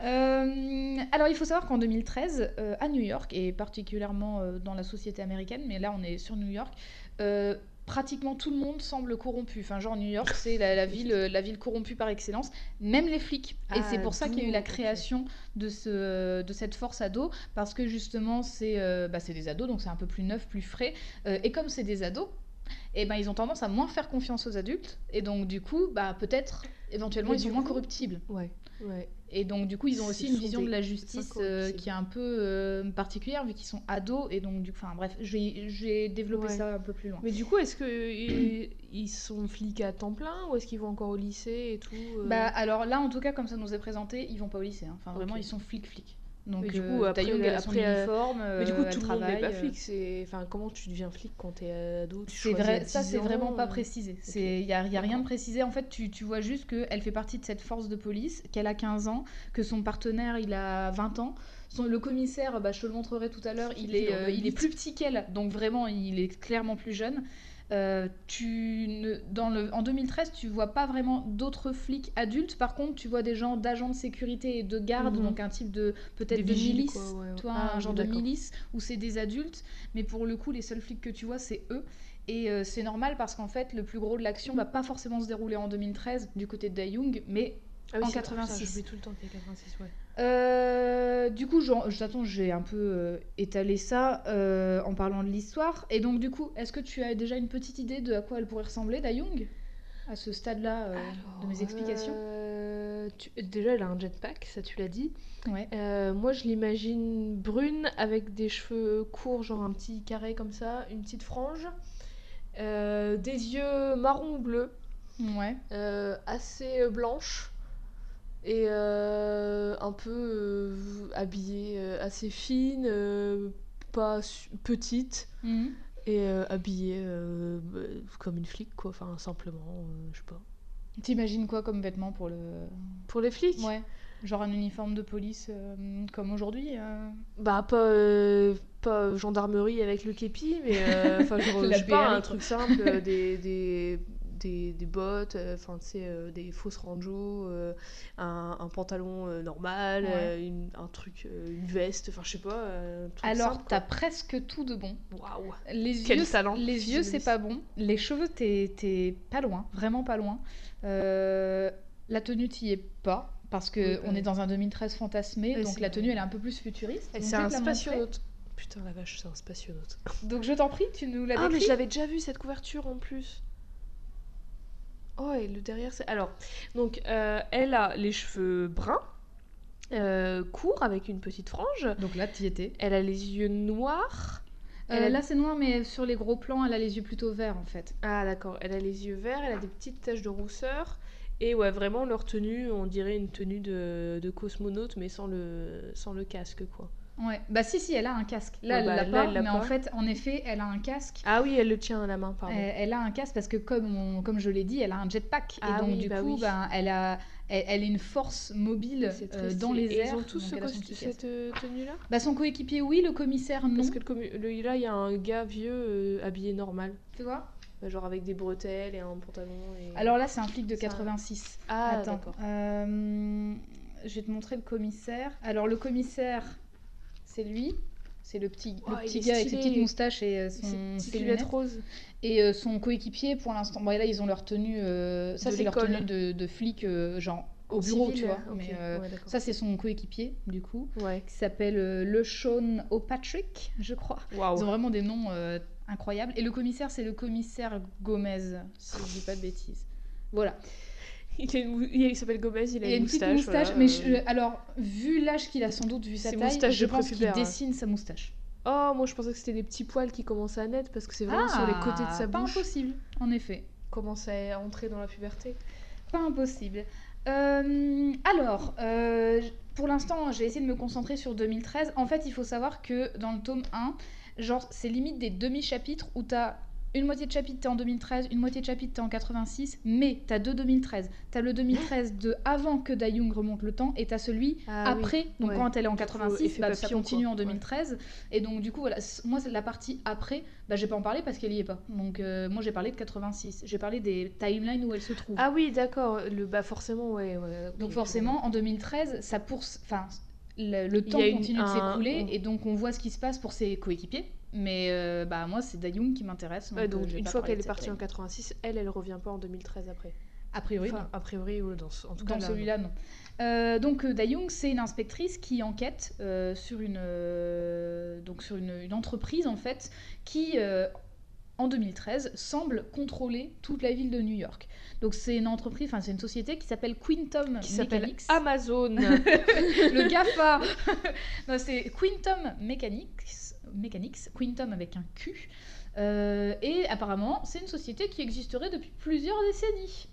[SPEAKER 1] Euh, alors il faut savoir qu'en 2013, euh, à New York, et particulièrement euh, dans la société américaine, mais là on est sur New York, euh, pratiquement tout le monde semble corrompu. Enfin genre New York c'est la, la ville, euh, la ville corrompue par excellence, même les flics. et
[SPEAKER 2] Ah,
[SPEAKER 1] c'est pour ça qu'il y a eu la création de, ce, de cette force ado, parce que justement c'est euh, bah, des ados, donc c'est un peu plus neuf, plus frais. Euh, et comme c'est des ados, et ben ils ont tendance à moins faire confiance aux adultes, et donc du coup, bah peut-être éventuellement ils sont moins corruptibles.
[SPEAKER 2] Ouais, ouais.
[SPEAKER 1] Et donc, du coup, ils ont aussi une vision de la justice euh, qui est un peu euh, particulière, vu qu'ils sont ados. Et donc, du enfin, bref, développer
[SPEAKER 2] Ouais.
[SPEAKER 1] ça un peu plus loin.
[SPEAKER 2] Mais du coup, est-ce qu'ils ils sont flics à temps plein ou est-ce qu'ils vont encore au lycée et tout euh?
[SPEAKER 1] Bah, alors là, en tout cas, comme ça nous est présenté, ils vont pas au lycée. hein. Enfin, vraiment, ils sont flics-flics. Donc,
[SPEAKER 2] du coup, après,
[SPEAKER 1] elle a son uniforme,
[SPEAKER 2] Mais du coup, tout le monde n'est pas
[SPEAKER 1] euh,
[SPEAKER 2] flic. Enfin, comment tu deviens flic quand t'es ado? Tu
[SPEAKER 1] vrai, ça
[SPEAKER 2] 10
[SPEAKER 1] c'est vraiment pas
[SPEAKER 2] euh,
[SPEAKER 1] précisé. Il n'y a, y a rien de précisé. En fait, tu, tu vois juste qu'elle fait partie de cette force de police, qu'elle a 15 ans, que son partenaire il a 20 ans. Son, le commissaire, bah, je te le montrerai tout à l'heure, il, est, euh, il est plus petit qu'elle, donc vraiment il est clairement plus jeune. Euh, tu ne, dans le, en 2013, tu vois pas vraiment d'autres flics adultes. Par contre, tu vois des gens d'agents de sécurité et de garde,
[SPEAKER 2] Mhm.
[SPEAKER 1] donc un type de peut-être de milice,
[SPEAKER 2] quoi, ouais.
[SPEAKER 1] toi,
[SPEAKER 2] Ah,
[SPEAKER 1] un genre de milice où c'est des adultes. Mais pour le coup, les seuls flics que tu vois, c'est eux. Et euh, c'est normal parce qu'en fait, le plus gros de l'action va pas forcément se dérouler en 2013 du côté de Daeyoung, mais
[SPEAKER 2] Ah oui,
[SPEAKER 1] en
[SPEAKER 2] c'est- putain,
[SPEAKER 1] 86.
[SPEAKER 2] J'oublie tout le temps qu'il y a 86, ouais.
[SPEAKER 1] Euh, du coup, j'attends, j'ai un peu euh, étalé ça euh, en parlant de l'histoire. Et donc, du coup, est-ce que tu as déjà une petite idée de à quoi elle pourrait ressembler, Daeyoung À ce stade-là de mes explications?
[SPEAKER 2] tu- Déjà, elle a un jetpack, ça tu l'as dit.
[SPEAKER 1] Ouais.
[SPEAKER 2] Moi, je l'imagine brune avec des cheveux courts, genre un petit carré comme ça, une petite frange, des yeux marron bleu,
[SPEAKER 1] Ouais.
[SPEAKER 2] assez blanches et euh, un peu euh, habillée euh, assez fine, pas petite
[SPEAKER 1] Mhm.
[SPEAKER 2] et habillée comme une flic quoi, enfin simplement, je sais pas.
[SPEAKER 1] T'imagines quoi comme vêtements pour le.
[SPEAKER 2] Pour les flics?
[SPEAKER 1] Ouais. Genre un uniforme de police euh, comme aujourd'hui euh
[SPEAKER 2] Bah pas, euh, pas gendarmerie avec le képi, mais enfin je sais pas, un truc simple, des, des, des, des bottes, euh, enfin tu sais, euh, des fausses ranjos, euh, un, un pantalon euh, normal,
[SPEAKER 1] Ouais.
[SPEAKER 2] une- un truc, une veste, enfin je sais pas. un truc
[SPEAKER 1] Alors, t'as presque tout de bon.
[SPEAKER 2] Waouh
[SPEAKER 1] Les
[SPEAKER 2] Quel
[SPEAKER 1] yeux,
[SPEAKER 2] talent
[SPEAKER 1] les yeux, c'est pas bon. Les cheveux, t'es pas loin, vraiment pas loin. La tenue, t'y es pas, parce que
[SPEAKER 2] Oui, bah
[SPEAKER 1] on est dans un 2013 fantasmé, donc la tenue, elle est un peu plus futuriste.
[SPEAKER 2] C'est un spationaute. Putain la vache, c'est un spationaute.
[SPEAKER 1] Donc je t'en prie, tu nous l'as
[SPEAKER 2] Ah mais je l'avais déjà vu cette couverture en plus. Oh et le derrière c'est... Alors, donc euh, elle a les cheveux bruns, euh, courts avec une petite frange.
[SPEAKER 1] Donc là, t'y étais.
[SPEAKER 2] Elle a les yeux noirs.
[SPEAKER 1] Euh,
[SPEAKER 2] Elle a-
[SPEAKER 1] Là, c'est noir, mais sur les gros plans, elle a les yeux plutôt verts, en fait.
[SPEAKER 2] Ah d'accord, elle a les yeux verts, elle a des petites taches de rousseur. Et ouais, vraiment leur tenue, on dirait une tenue de, de cosmonaute mais sans le, sans le casque quoi.
[SPEAKER 1] Ouais. Bah si, si, elle a un casque. Là,
[SPEAKER 2] Ouais,
[SPEAKER 1] elle
[SPEAKER 2] bah,
[SPEAKER 1] l'a pas,
[SPEAKER 2] elle
[SPEAKER 1] mais en fait, en effet, elle a un casque.
[SPEAKER 2] Ah oui, elle le tient à la main, pardon.
[SPEAKER 1] Elle, elle a un casque parce que comme, on- comme je l'ai dit, elle a un jetpack.
[SPEAKER 2] Ah
[SPEAKER 1] et donc
[SPEAKER 2] oui,
[SPEAKER 1] du
[SPEAKER 2] bah
[SPEAKER 1] coup,
[SPEAKER 2] oui.
[SPEAKER 1] ben, elle a... Elle, elle est une force mobile euh, dans les
[SPEAKER 2] Et
[SPEAKER 1] airs.
[SPEAKER 2] Ils ont tous
[SPEAKER 1] donc
[SPEAKER 2] ce cette euh, tenue-là?
[SPEAKER 1] Bah son coéquipier, oui, le commissaire, non.
[SPEAKER 2] Parce que le commu- le- là, il y a un gars vieux euh, habillé normal.
[SPEAKER 1] Tu vois?
[SPEAKER 2] Bah, Genre avec des bretelles et un pantalon. Et...
[SPEAKER 1] Alors là, c'est un flic de
[SPEAKER 2] C'est un-
[SPEAKER 1] 86.
[SPEAKER 2] ah,
[SPEAKER 1] Attends,
[SPEAKER 2] d'accord.
[SPEAKER 1] euh, je vais te montrer le commissaire. Alors le commissaire, c'est lui. C'est le petit, le
[SPEAKER 2] Oh,
[SPEAKER 1] petit gars avec ses petites moustaches et euh, son, ses
[SPEAKER 2] lunettes roses.
[SPEAKER 1] Et euh, son coéquipier, pour l'instant, bon, et là ils ont leur tenue. euh, ça
[SPEAKER 2] De
[SPEAKER 1] c'est leur tenue de, de flic, euh, genre au bureau,
[SPEAKER 2] civil,
[SPEAKER 1] tu vois. Mais euh,
[SPEAKER 2] Ouais,
[SPEAKER 1] ça c'est son coéquipier, du coup,
[SPEAKER 2] Ouais.
[SPEAKER 1] qui s'appelle Le Sean O'Patrick, je crois. Ils ont vraiment des noms incroyables. Et le commissaire, c'est le commissaire Gomez, si je dis pas de bêtises. Voilà.
[SPEAKER 2] Il, s'appelle Gomez, il a
[SPEAKER 1] Il a
[SPEAKER 2] une
[SPEAKER 1] une petite
[SPEAKER 2] moustache.
[SPEAKER 1] moustache,
[SPEAKER 2] voilà,
[SPEAKER 1] mais je- alors, vu l'âge qu'il a sans doute, vu sa taille,
[SPEAKER 2] moustache
[SPEAKER 1] je pense qu'il
[SPEAKER 2] ouais.
[SPEAKER 1] dessine sa moustache.
[SPEAKER 2] Oh, moi je pensais que c'était des petits poils qui commençaient à naître parce que c'est vraiment sur les côtés de sa
[SPEAKER 1] Ah, pas
[SPEAKER 2] bouche.
[SPEAKER 1] impossible, en effet.
[SPEAKER 2] Commence à entrer dans la puberté.
[SPEAKER 1] Pas impossible. Euh, alors, euh, pour l'instant, j'ai essayé de me concentrer sur 2013. En fait, il faut savoir que dans le tome 1, genre, c'est limite des demi-chapitres où t'as une moitié de chapitre t'es en 2013, une moitié de chapitre t'es en 86, mais t'as deux 2013. T'as le 2013 de avant que Dayung remonte le temps et t'as celui
[SPEAKER 2] Ah
[SPEAKER 1] après, donc
[SPEAKER 2] ouais.
[SPEAKER 1] quand elle est en
[SPEAKER 2] Il faut
[SPEAKER 1] 86,
[SPEAKER 2] effet
[SPEAKER 1] bah, ça continue
[SPEAKER 2] quoi.
[SPEAKER 1] en 2013. Et donc du coup, voilà, moi la partie après, bah, j'ai pas en parlé parce qu'elle y est pas. Donc euh, moi j'ai parlé de 86. J'ai parlé des timelines où elle se trouve.
[SPEAKER 2] Ah oui, d'accord. Le bah forcément, ouais. ouais
[SPEAKER 1] Donc
[SPEAKER 2] oui,
[SPEAKER 1] forcément, en 2013, ça pour... enfin, le, temps
[SPEAKER 2] une-
[SPEAKER 1] continue de s'écouler et donc on voit ce qui se passe pour ses coéquipiers. Mais euh, bah moi c'est Dayung qui m'intéresse.
[SPEAKER 2] Ouais, donc
[SPEAKER 1] euh,
[SPEAKER 2] une fois qu'elle est partie en
[SPEAKER 1] timeline.
[SPEAKER 2] 86, elle, elle revient pas en 2013 après.
[SPEAKER 1] A priori,
[SPEAKER 2] Enfin, a priori, dans, en tout
[SPEAKER 1] Dans
[SPEAKER 2] cas, là,
[SPEAKER 1] celui-là, non. Euh, donc euh, Dayung, c'est une inspectrice qui enquête euh, sur une euh, donc sur une, une entreprise en fait qui en 2013 semble contrôler toute la ville de New York. Donc c'est une entreprise, enfin c'est une société qui s'appelle Quintum
[SPEAKER 2] qui s'appelle. Amazon.
[SPEAKER 1] le GAFA. non, c'est Quintum Mechanics, Mechanics, Quintum avec un Q. Euh, et apparemment, c'est une société qui existerait depuis plusieurs décennies.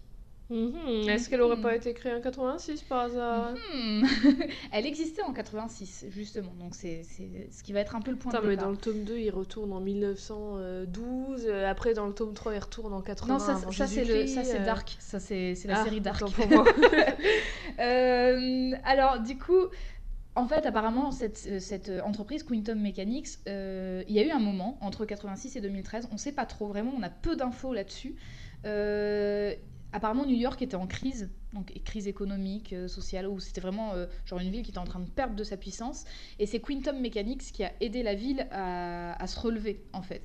[SPEAKER 2] Mhm. Est-ce qu'elle aurait
[SPEAKER 1] Mhm.
[SPEAKER 2] pas été créée en 86 par hasard?
[SPEAKER 1] Hmm. Elle existait en 86, justement. Donc c'est ce qui va être un peu le point
[SPEAKER 2] Attends,
[SPEAKER 1] de
[SPEAKER 2] mais
[SPEAKER 1] départ.
[SPEAKER 2] dans le tome 2, il retourne en 1912. euh, Après, dans le tome 3, il retourne en 80
[SPEAKER 1] Non, ça, ça, c'est
[SPEAKER 2] euh.
[SPEAKER 1] Dark. Ça c'est la
[SPEAKER 2] Ah,
[SPEAKER 1] série Dark.
[SPEAKER 2] pour moi.
[SPEAKER 1] Euh, alors, du coup, en fait, apparemment, cette, euh, euh, entreprise, Quantum Mechanics, euh, il y a eu un moment, entre 86 et 2013, on ne sait pas trop vraiment, on a peu d'infos là-dessus. Apparemment, New York était en crise, donc crise économique, sociale, où c'était vraiment genre une ville qui était en train de perdre de sa puissance. Et c'est Quantum Mechanics qui a aidé la ville à se relever, en fait.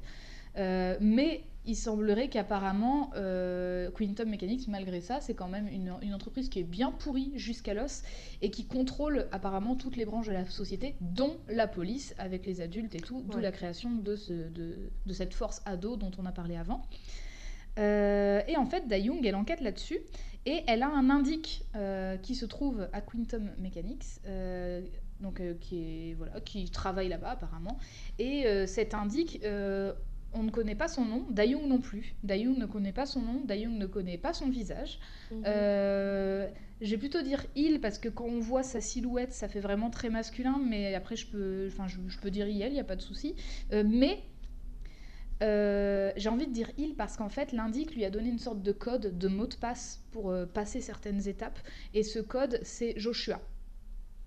[SPEAKER 1] Euh, mais il semblerait qu'apparemment, euh, Quantum Mechanics, malgré ça, c'est quand même une, une entreprise qui est bien pourrie jusqu'à l'os et qui contrôle apparemment toutes les branches de la société, dont la police, avec les adultes et tout, d'où la création de, ce, de, de cette force ado dont on a parlé avant. Euh, et en fait, Dayung, elle enquête là-dessus et elle a un indique euh, qui se trouve à Quantum Mechanics. donc, euh, qui, est, voilà, qui travaille là-bas apparemment. Et euh, cet indique, euh, on ne connaît pas son nom, Dayung non plus. Dayung ne connaît pas son nom, Dayung ne connaît pas son visage.
[SPEAKER 2] Mhm.
[SPEAKER 1] Euh, je vais plutôt dire il parce que quand on voit sa silhouette, ça fait vraiment très masculin, mais après je peux, enfin, je, je peux dire il, il n'y a pas de souci. Euh, mais euh, j'ai envie de dire il parce qu'en fait l'indique lui a donné une sorte de code, de mot de passe pour euh, passer certaines étapes, et ce code c'est Joshua.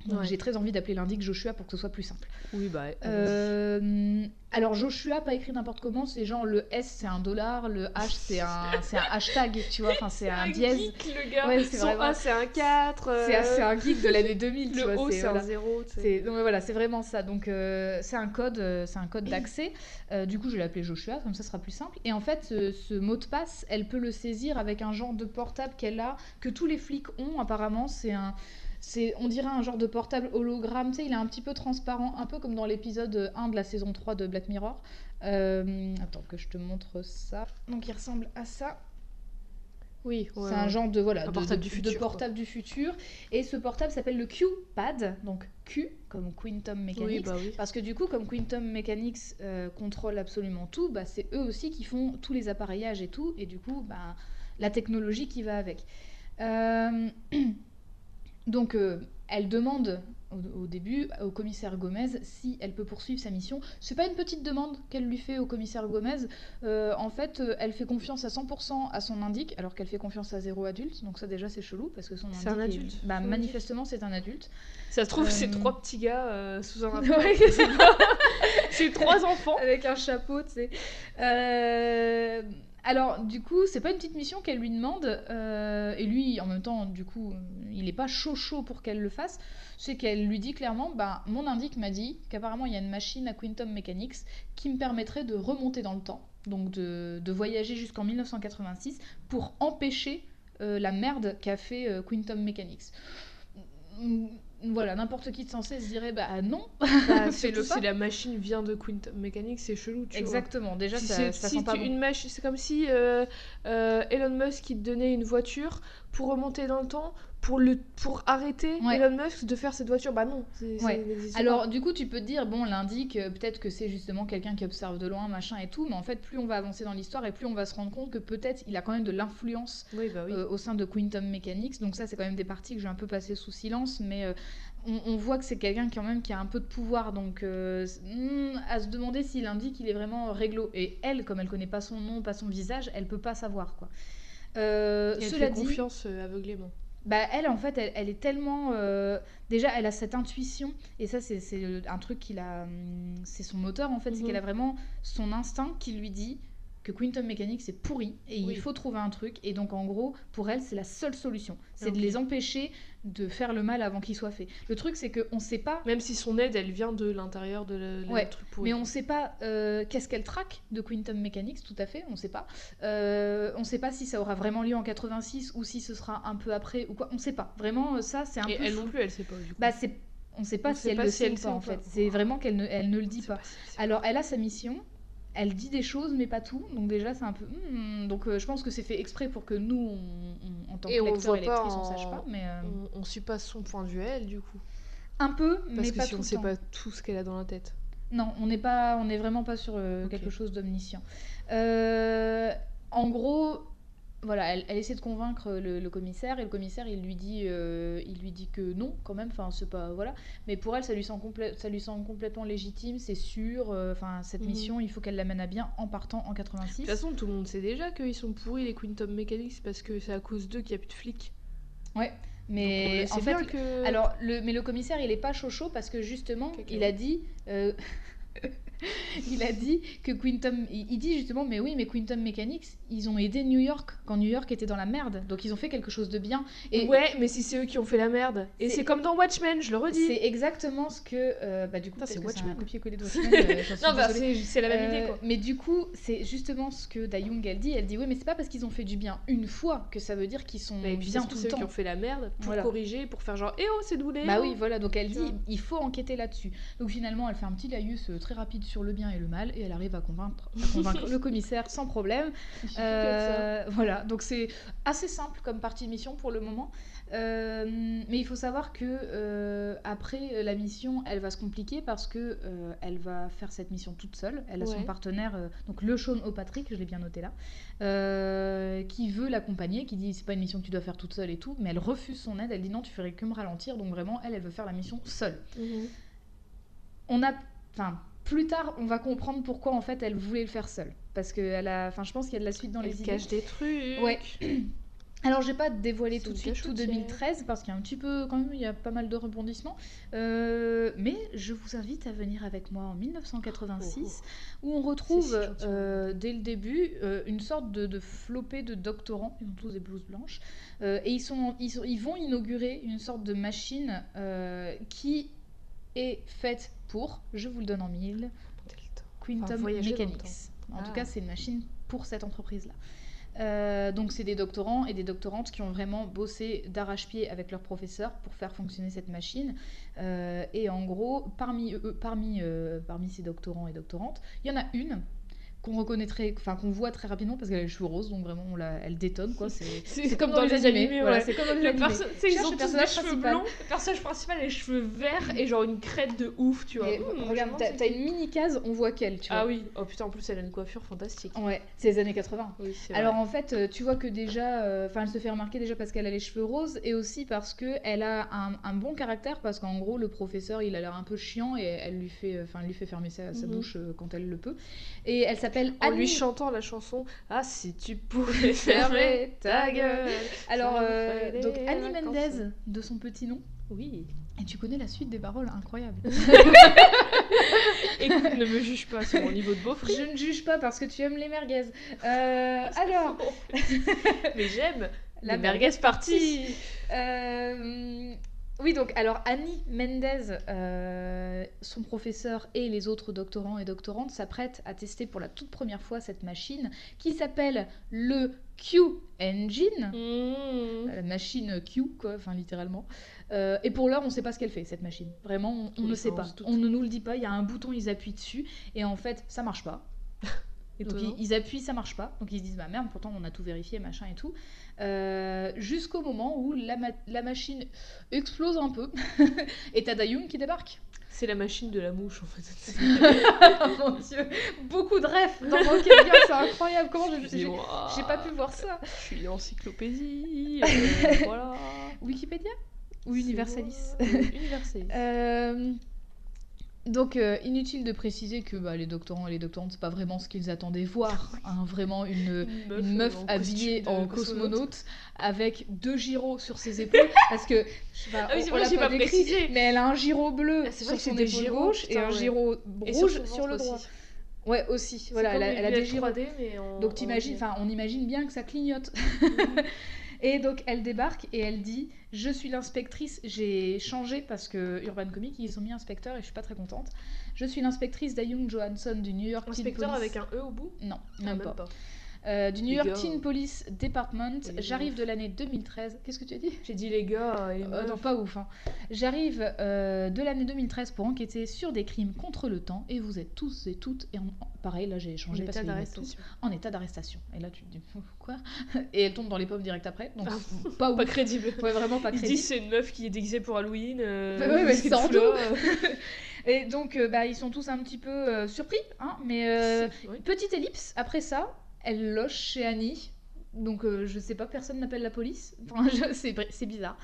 [SPEAKER 2] Ouais.
[SPEAKER 1] j'ai très envie d'appeler l'indique Joshua pour que ce soit plus simple.
[SPEAKER 2] Oui, bah.
[SPEAKER 1] Euh, alors Joshua, pas écrit n'importe comment, c'est genre le S c'est un dollar, le H c'est un, c'est un hashtag, tu vois, enfin c'est un dièse.
[SPEAKER 2] geek, le gars.
[SPEAKER 1] Ouais, c'est vraiment-
[SPEAKER 2] A, c'est un 4.
[SPEAKER 1] C'est c'est un geek de l'année 2000, tu
[SPEAKER 2] Le
[SPEAKER 1] vois.
[SPEAKER 2] O,
[SPEAKER 1] c'est-
[SPEAKER 2] un
[SPEAKER 1] voilà.
[SPEAKER 2] 0. tu sais.
[SPEAKER 1] C'est donc, voilà, c'est vraiment ça. Donc euh, c'est un code, euh, c'est un code d'accès. Euh, du coup, je vais l'appeler Joshua, comme ça ce sera plus simple. Et en fait, ce, ce mot de passe, elle peut le saisir avec un genre de portable qu'elle a, que tous les flics ont apparemment. C'est un, c'est, on dirait un genre de portable hologramme. Tu sais, il est un petit peu transparent, un peu comme dans l'épisode 1 de la saison 3 de Black Mirror. Euh, attends que je te montre ça. Donc il ressemble à ça.
[SPEAKER 2] Oui, ouais,
[SPEAKER 1] C'est un genre de voilà de,
[SPEAKER 2] portable
[SPEAKER 1] de-
[SPEAKER 2] du futur,
[SPEAKER 1] portable du futur. Et ce portable s'appelle le Q-Pad, donc Q comme Quantum Mechanics.
[SPEAKER 2] Oui, bah oui.
[SPEAKER 1] Parce que du coup, comme Quantum Mechanics euh, contrôle absolument tout, bah, c'est eux aussi qui font tous les appareillages et tout, et du coup, bah, la technologie qui va avec. Euh, Donc, euh, elle demande au, au début au commissaire Gomez si elle peut poursuivre sa mission. C'est pas une petite demande qu'elle lui fait au commissaire Gomez. Euh, en fait, euh, elle fait confiance à 100% à son indique, alors qu'elle fait confiance à zéro adulte. Donc ça déjà c'est chelou parce que son
[SPEAKER 2] C'est un
[SPEAKER 1] indique est-
[SPEAKER 2] adulte,
[SPEAKER 1] bah, manifestement c'est un adulte.
[SPEAKER 2] Ça se trouve, c'est trois petits gars euh, sous un
[SPEAKER 1] Ouais,
[SPEAKER 2] c'est trois enfants.
[SPEAKER 1] avec un chapeau, tu sais. Alors, du coup, c'est pas une petite mission qu'elle lui demande, euh, et lui, en même temps, du coup, il est pas chaud chaud pour qu'elle le fasse. C'est qu'elle lui dit clairement, bah, mon indique m'a dit qu'apparemment il y a une machine à Quantum Mechanics qui me permettrait de remonter dans le temps, donc de, voyager jusqu'en 1986 pour empêcher euh, la merde qu'a fait euh, Quantum Mechanics. Voilà, n'importe qui de censé se dirait, bah non,
[SPEAKER 2] Bah,
[SPEAKER 1] pas.
[SPEAKER 2] si la machine vient de Quantum Mechanics, c'est chelou, tu vois.
[SPEAKER 1] Exactement, déjà
[SPEAKER 2] Si
[SPEAKER 1] ça,
[SPEAKER 2] c'est
[SPEAKER 1] ça
[SPEAKER 2] si
[SPEAKER 1] sent pas
[SPEAKER 2] tu-
[SPEAKER 1] bon.
[SPEAKER 2] une machine, c'est comme si euh, euh, Elon Musk il te donnait une voiture pour remonter dans le temps, pour le pour arrêter
[SPEAKER 1] Ouais.
[SPEAKER 2] Elon Musk de faire cette voiture. Bah non, c'est,
[SPEAKER 1] Ouais. Alors du coup tu peux te dire bon l'indique euh, peut-être que c'est justement quelqu'un qui observe de loin machin et tout mais en fait plus on va avancer dans l'histoire et plus on va se rendre compte que peut-être il a quand même de l'influence
[SPEAKER 2] oui bah oui.
[SPEAKER 1] euh, au sein de Quantum Mechanics donc ça c'est quand même des parties que j'ai un peu passées sous silence mais euh, on, on voit que c'est quelqu'un quand même qui a un peu de pouvoir donc euh, hmm, à se demander si l'indique il est vraiment réglo et elle comme elle connaît pas son nom pas son visage elle peut pas savoir quoi. Euh,
[SPEAKER 2] Et elle
[SPEAKER 1] cela
[SPEAKER 2] fait
[SPEAKER 1] dit,
[SPEAKER 2] confiance euh, aveuglément.
[SPEAKER 1] bah elle en fait elle, elle est tellement euh, déjà elle a cette intuition et ça c'est un truc qu'il a hum, c'est son moteur en fait c'est
[SPEAKER 2] Mhm.
[SPEAKER 1] qu'elle a vraiment son instinct qui lui dit que Quantum Mechanics c'est pourri et
[SPEAKER 2] Oui.
[SPEAKER 1] il faut trouver un truc et donc en gros pour elle c'est la seule solution c'est de les empêcher de faire le mal avant qu'il soit fait le truc c'est que on sait pas
[SPEAKER 2] Même si son aide, elle vient de l'intérieur de le, le
[SPEAKER 1] Ouais,
[SPEAKER 2] truc pourri.
[SPEAKER 1] mais on sait pas euh, qu'est-ce qu'elle traque de Quantum Mechanics, tout à fait, on sait pas. Euh, on sait pas si ça aura vraiment lieu en 86 ou si ce sera un peu après ou quoi, on sait pas. Vraiment, euh, ça c'est un
[SPEAKER 2] Et
[SPEAKER 1] peu.
[SPEAKER 2] elle non plus, elle sait pas du coup.
[SPEAKER 1] Bah, c'est... On sait pas
[SPEAKER 2] On
[SPEAKER 1] si
[SPEAKER 2] sait
[SPEAKER 1] elle
[SPEAKER 2] pas
[SPEAKER 1] le
[SPEAKER 2] si
[SPEAKER 1] sait
[SPEAKER 2] elle
[SPEAKER 1] ou
[SPEAKER 2] sait
[SPEAKER 1] pas en fait. C'est vraiment qu'elle ne, elle ne le dit pas. Alors elle a sa mission, elle dit des choses mais pas tout, donc déjà c'est un peu. hmm, donc euh, je pense que c'est fait exprès pour que nous, on, on- en tant que
[SPEAKER 2] Et on
[SPEAKER 1] et
[SPEAKER 2] pas
[SPEAKER 1] lectrices, on
[SPEAKER 2] en-
[SPEAKER 1] sache pas, mais euh,
[SPEAKER 2] on, on suit pas son point de vue elle du coup.
[SPEAKER 1] un peu,
[SPEAKER 2] Parce
[SPEAKER 1] mais
[SPEAKER 2] que
[SPEAKER 1] pas
[SPEAKER 2] si
[SPEAKER 1] tout
[SPEAKER 2] on
[SPEAKER 1] le
[SPEAKER 2] sait
[SPEAKER 1] temps.
[SPEAKER 2] pas tout ce qu'elle a dans la tête.
[SPEAKER 1] Non, on n'est pas, on n'est vraiment pas sur euh, quelque chose d'omniscient. En gros, voilà, elle, elle essaie de convaincre le, le commissaire et le commissaire il lui dit, euh, il lui dit que non quand même. Enfin, c'est pas voilà. Mais pour elle, ça lui semble complè- ça lui semble complètement légitime, c'est sûr. euh, Enfin, cette
[SPEAKER 2] Mhm.
[SPEAKER 1] mission, il faut qu'elle l'amène à bien en partant en 86.
[SPEAKER 2] De toute façon, tout le monde sait déjà qu'ils sont pourris les Quantum Mechanics parce que c'est à cause d'eux qu'il n'y a plus de flics.
[SPEAKER 1] Ouais, mais
[SPEAKER 2] Donc,
[SPEAKER 1] en fait,
[SPEAKER 2] que.
[SPEAKER 1] Alors, le, mais le commissaire, il est pas chaud chaud parce que justement, il a dit. euh, il a dit que Quantum. Il, dit justement, mais oui, mais Quantum Mechanics, ils ont aidé New York quand New York était dans la merde. Donc, ils ont fait quelque chose de bien. Et
[SPEAKER 2] Ouais, mais si c'est eux qui ont fait la merde. Et
[SPEAKER 1] C'est-
[SPEAKER 2] comme dans Watchmen, je le redis.
[SPEAKER 1] c'est exactement ce que. euh, bah, du coup,
[SPEAKER 2] c'est Watchmen.
[SPEAKER 1] copier-coller de Watchmen. euh,
[SPEAKER 2] Non, bah, c'est la même
[SPEAKER 1] Euh,
[SPEAKER 2] idée quoi.
[SPEAKER 1] Mais du coup, c'est justement ce que Dayung elle dit. Elle dit oui, mais c'est pas parce qu'ils ont fait du bien une fois que ça veut dire qu'ils sont
[SPEAKER 2] puis
[SPEAKER 1] bien tout le
[SPEAKER 2] eux qui
[SPEAKER 1] temps.
[SPEAKER 2] ont fait la merde pour
[SPEAKER 1] Voilà.
[SPEAKER 2] corriger, pour faire genre, eh oh, c'est doulé.
[SPEAKER 1] Bah
[SPEAKER 2] oh.
[SPEAKER 1] oui, voilà, donc elle dit il faut enquêter là-dessus. Donc finalement, elle fait un petit laïus euh, très rapide sur le bien et le mal et elle arrive à convaincre, à convaincre le commissaire sans problème. Euh, voilà, donc c'est assez simple comme partie de mission pour le moment. Euh, mais il faut savoir que euh, après la mission, elle va se compliquer parce que euh, elle va faire cette mission toute seule. Elle a son partenaire, donc le Sean O'Patrick, je l'ai bien noté là, qui veut l'accompagner, qui dit c'est pas une mission que tu dois faire toute seule et tout, mais elle refuse son aide. Elle dit non, tu ferais que me ralentir. Donc vraiment, elle, elle veut faire la mission seule
[SPEAKER 2] Mhm.
[SPEAKER 1] on a enfin plus tard on va comprendre pourquoi en fait elle voulait le faire seule. Parce que elle a enfin je pense qu'il y a de la suite dans
[SPEAKER 2] Elle
[SPEAKER 1] les idées.
[SPEAKER 2] cache des trucs.
[SPEAKER 1] Ouais. alors j'ai pas dévoilé tout de suite tout
[SPEAKER 2] cachotière.
[SPEAKER 1] 2013 parce qu'il y a un petit peu quand même il y a pas mal de rebondissements. Euh, mais je vous invite à venir avec moi en 1986 où on retrouve euh, dès le début euh, une sorte de, de flopée de doctorants. Ils ont tous des blouses blanches. Et ils sont, ils sont- ils vont inaugurer une sorte de machine qui est faite pour je vous le donne en mille
[SPEAKER 2] dans le
[SPEAKER 1] Mechanics. En
[SPEAKER 2] Ah.
[SPEAKER 1] tout cas, c'est une machine pour cette entreprise-là. Euh, donc, c'est des doctorants et des doctorantes qui ont vraiment bossé d'arrache-pied avec leurs professeurs pour faire fonctionner cette machine. Euh, et en gros, parmi eux, parmi, euh, parmi ces doctorants et doctorantes, il y en a une qu'on reconnaîtrait, enfin qu'on voit très rapidement parce qu'elle a les cheveux roses, donc vraiment on la, elle détonne quoi. C'est
[SPEAKER 2] comme dans les animés,
[SPEAKER 1] Voilà,
[SPEAKER 2] ouais.
[SPEAKER 1] c'est comme dans les
[SPEAKER 2] Le
[SPEAKER 1] animés.
[SPEAKER 2] perso- ils ont
[SPEAKER 1] le
[SPEAKER 2] tous cheveux
[SPEAKER 1] principal.
[SPEAKER 2] blonds. Le personnage principal a les cheveux verts et genre une crête de ouf, tu vois. Mmh,
[SPEAKER 1] regarde, t'as une mini case, on voit qu'elle, tu vois.
[SPEAKER 2] Ah oui, oh putain, en plus elle a une coiffure fantastique.
[SPEAKER 1] Ouais, c'est les années 80.
[SPEAKER 2] Oui, c'est
[SPEAKER 1] Alors en fait, euh, tu vois que déjà, euh, enfin, elle se fait remarquer déjà parce qu'elle a les cheveux roses et aussi parce que elle a un, un bon caractère parce qu'en gros le professeur il a l'air un peu chiant et elle lui fait, euh, enfin, lui fait fermer sa, sa
[SPEAKER 2] Mhm.
[SPEAKER 1] bouche quand elle le peut. Et elle s'appelle
[SPEAKER 2] En
[SPEAKER 1] Annie.
[SPEAKER 2] lui chantant la chanson Ah si tu pouvais fermer ta gueule.
[SPEAKER 1] Alors
[SPEAKER 2] ça me
[SPEAKER 1] euh,
[SPEAKER 2] ferait
[SPEAKER 1] donc
[SPEAKER 2] des
[SPEAKER 1] Annie
[SPEAKER 2] vacances.
[SPEAKER 1] Mendez de son petit nom.
[SPEAKER 2] Oui.
[SPEAKER 1] Et tu connais la suite des paroles, incroyable.
[SPEAKER 2] Écoute, ne me juge pas sur mon niveau de beaufry.
[SPEAKER 1] Je ne juge pas parce que tu aimes les merguez. Euh, alors,
[SPEAKER 2] Mais j'aime
[SPEAKER 1] La
[SPEAKER 2] la merguez partie.
[SPEAKER 1] Euh, oui, donc, alors Annie Mendez, euh, son professeur et les autres doctorants et doctorantes s'apprêtent à tester pour la toute première fois cette machine qui s'appelle le Q Engine.
[SPEAKER 2] Mmh.
[SPEAKER 1] La machine Q, quoi, enfin littéralement. Euh, et pour l'heure, on ne sait pas ce qu'elle fait, cette machine. Vraiment, on, on
[SPEAKER 2] Oui,
[SPEAKER 1] ne sait pas.
[SPEAKER 2] doute.
[SPEAKER 1] On ne nous le dit pas. Il y a un bouton, ils appuient dessus. Et en fait, ça marche pas. Donc ils, ils appuient, ça marche pas. Donc ils se disent bah merde, pourtant on a tout vérifié, machin et tout. Euh, Jusqu'au moment où la, ma- la machine explose un peu et t'as Dayum qui débarque.
[SPEAKER 2] C'est la machine de la mouche en fait.
[SPEAKER 1] oh mon dieu, beaucoup de refs dans Rocket c'est incroyable. Comment je- j'ai pas pu voir ça
[SPEAKER 2] Je suis encyclopédie. euh, voilà.
[SPEAKER 1] Wikipédia ou Universalis?
[SPEAKER 2] Moi, Universalis.
[SPEAKER 1] Euh, donc euh, inutile de préciser que bah, les doctorants et les doctorantes c'est pas vraiment ce qu'ils attendaient voir, hein, vraiment une, une meuf
[SPEAKER 2] en
[SPEAKER 1] habillée en cosmonaute avec deux gyros sur ses épaules parce que je sais pas,
[SPEAKER 2] Ah oui,
[SPEAKER 1] on- l'a
[SPEAKER 2] pas
[SPEAKER 1] décrit,
[SPEAKER 2] précisé.
[SPEAKER 1] mais elle a un gyro bleu
[SPEAKER 2] Ah,
[SPEAKER 1] sur son épaule
[SPEAKER 2] gyros,
[SPEAKER 1] gauche et un
[SPEAKER 2] ouais.
[SPEAKER 1] gyro rouge
[SPEAKER 2] son
[SPEAKER 1] sur le droit.
[SPEAKER 2] aussi.
[SPEAKER 1] Ouais aussi, voilà, elle a,
[SPEAKER 2] les
[SPEAKER 1] elle a des gyros.
[SPEAKER 2] 3D, mais en-
[SPEAKER 1] Donc t'imagines, enfin on imagine bien que ça clignote. et donc elle débarque et elle dit je suis l'inspectrice. J'ai changé parce que Urban Comics ils ont mis inspecteur et je suis pas très contente. Je suis l'inspectrice Dayung Johansson du New York
[SPEAKER 2] Inspecteur
[SPEAKER 1] Police.
[SPEAKER 2] avec un E au bout?
[SPEAKER 1] Non,
[SPEAKER 2] Ah,
[SPEAKER 1] même pas.
[SPEAKER 2] pas.
[SPEAKER 1] Euh, du New
[SPEAKER 2] Les
[SPEAKER 1] York
[SPEAKER 2] gars.
[SPEAKER 1] Teen Police Department. J'arrive de l'année 2013. Qu'est-ce que tu as dit?
[SPEAKER 2] J'ai dit les gars les
[SPEAKER 1] euh, non, pas ouf. hein. J'arrive euh, de l'année 2013 pour enquêter sur des crimes contre le temps et vous êtes tous et toutes, et en- pareil là j'ai
[SPEAKER 2] en
[SPEAKER 1] changé parce
[SPEAKER 2] état
[SPEAKER 1] en tous, en état d'arrestation. Et là tu te dis quoi? Et elle tombe dans les pommes direct après, donc
[SPEAKER 2] Ah.
[SPEAKER 1] pas ouf.
[SPEAKER 2] Pas crédible.
[SPEAKER 1] Ouais, vraiment pas crédible.
[SPEAKER 2] disent c'est une meuf qui est déguisée pour Halloween.
[SPEAKER 1] Bah ouais, mais
[SPEAKER 2] c'est
[SPEAKER 1] en
[SPEAKER 2] tout.
[SPEAKER 1] Et donc euh, bah, ils sont tous un petit peu euh, surpris, hein, mais euh,
[SPEAKER 2] oui.
[SPEAKER 1] petite ellipse, après ça, elle loge chez Annie. Donc euh, je sais pas, personne n'appelle la police. Enfin, je- c'est c'est bizarre.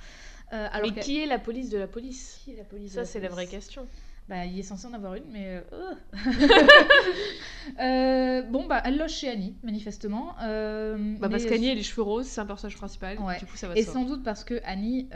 [SPEAKER 1] Euh, alors
[SPEAKER 2] Mais
[SPEAKER 1] qu'elle-
[SPEAKER 2] qui est la police de la police?
[SPEAKER 1] Qui est la police de
[SPEAKER 2] Ça,
[SPEAKER 1] la
[SPEAKER 2] c'est la
[SPEAKER 1] police?
[SPEAKER 2] vraie question.
[SPEAKER 1] Bah, il est censé en avoir une, mais. euh, euh, bon, bah, elle loge chez Annie, manifestement. Euh,
[SPEAKER 2] Bah, parce qu'Annie a les cheveux roses, c'est un personnage principal.
[SPEAKER 1] Ouais.
[SPEAKER 2] Du coup, ça va
[SPEAKER 1] Et sans doute parce que Annie,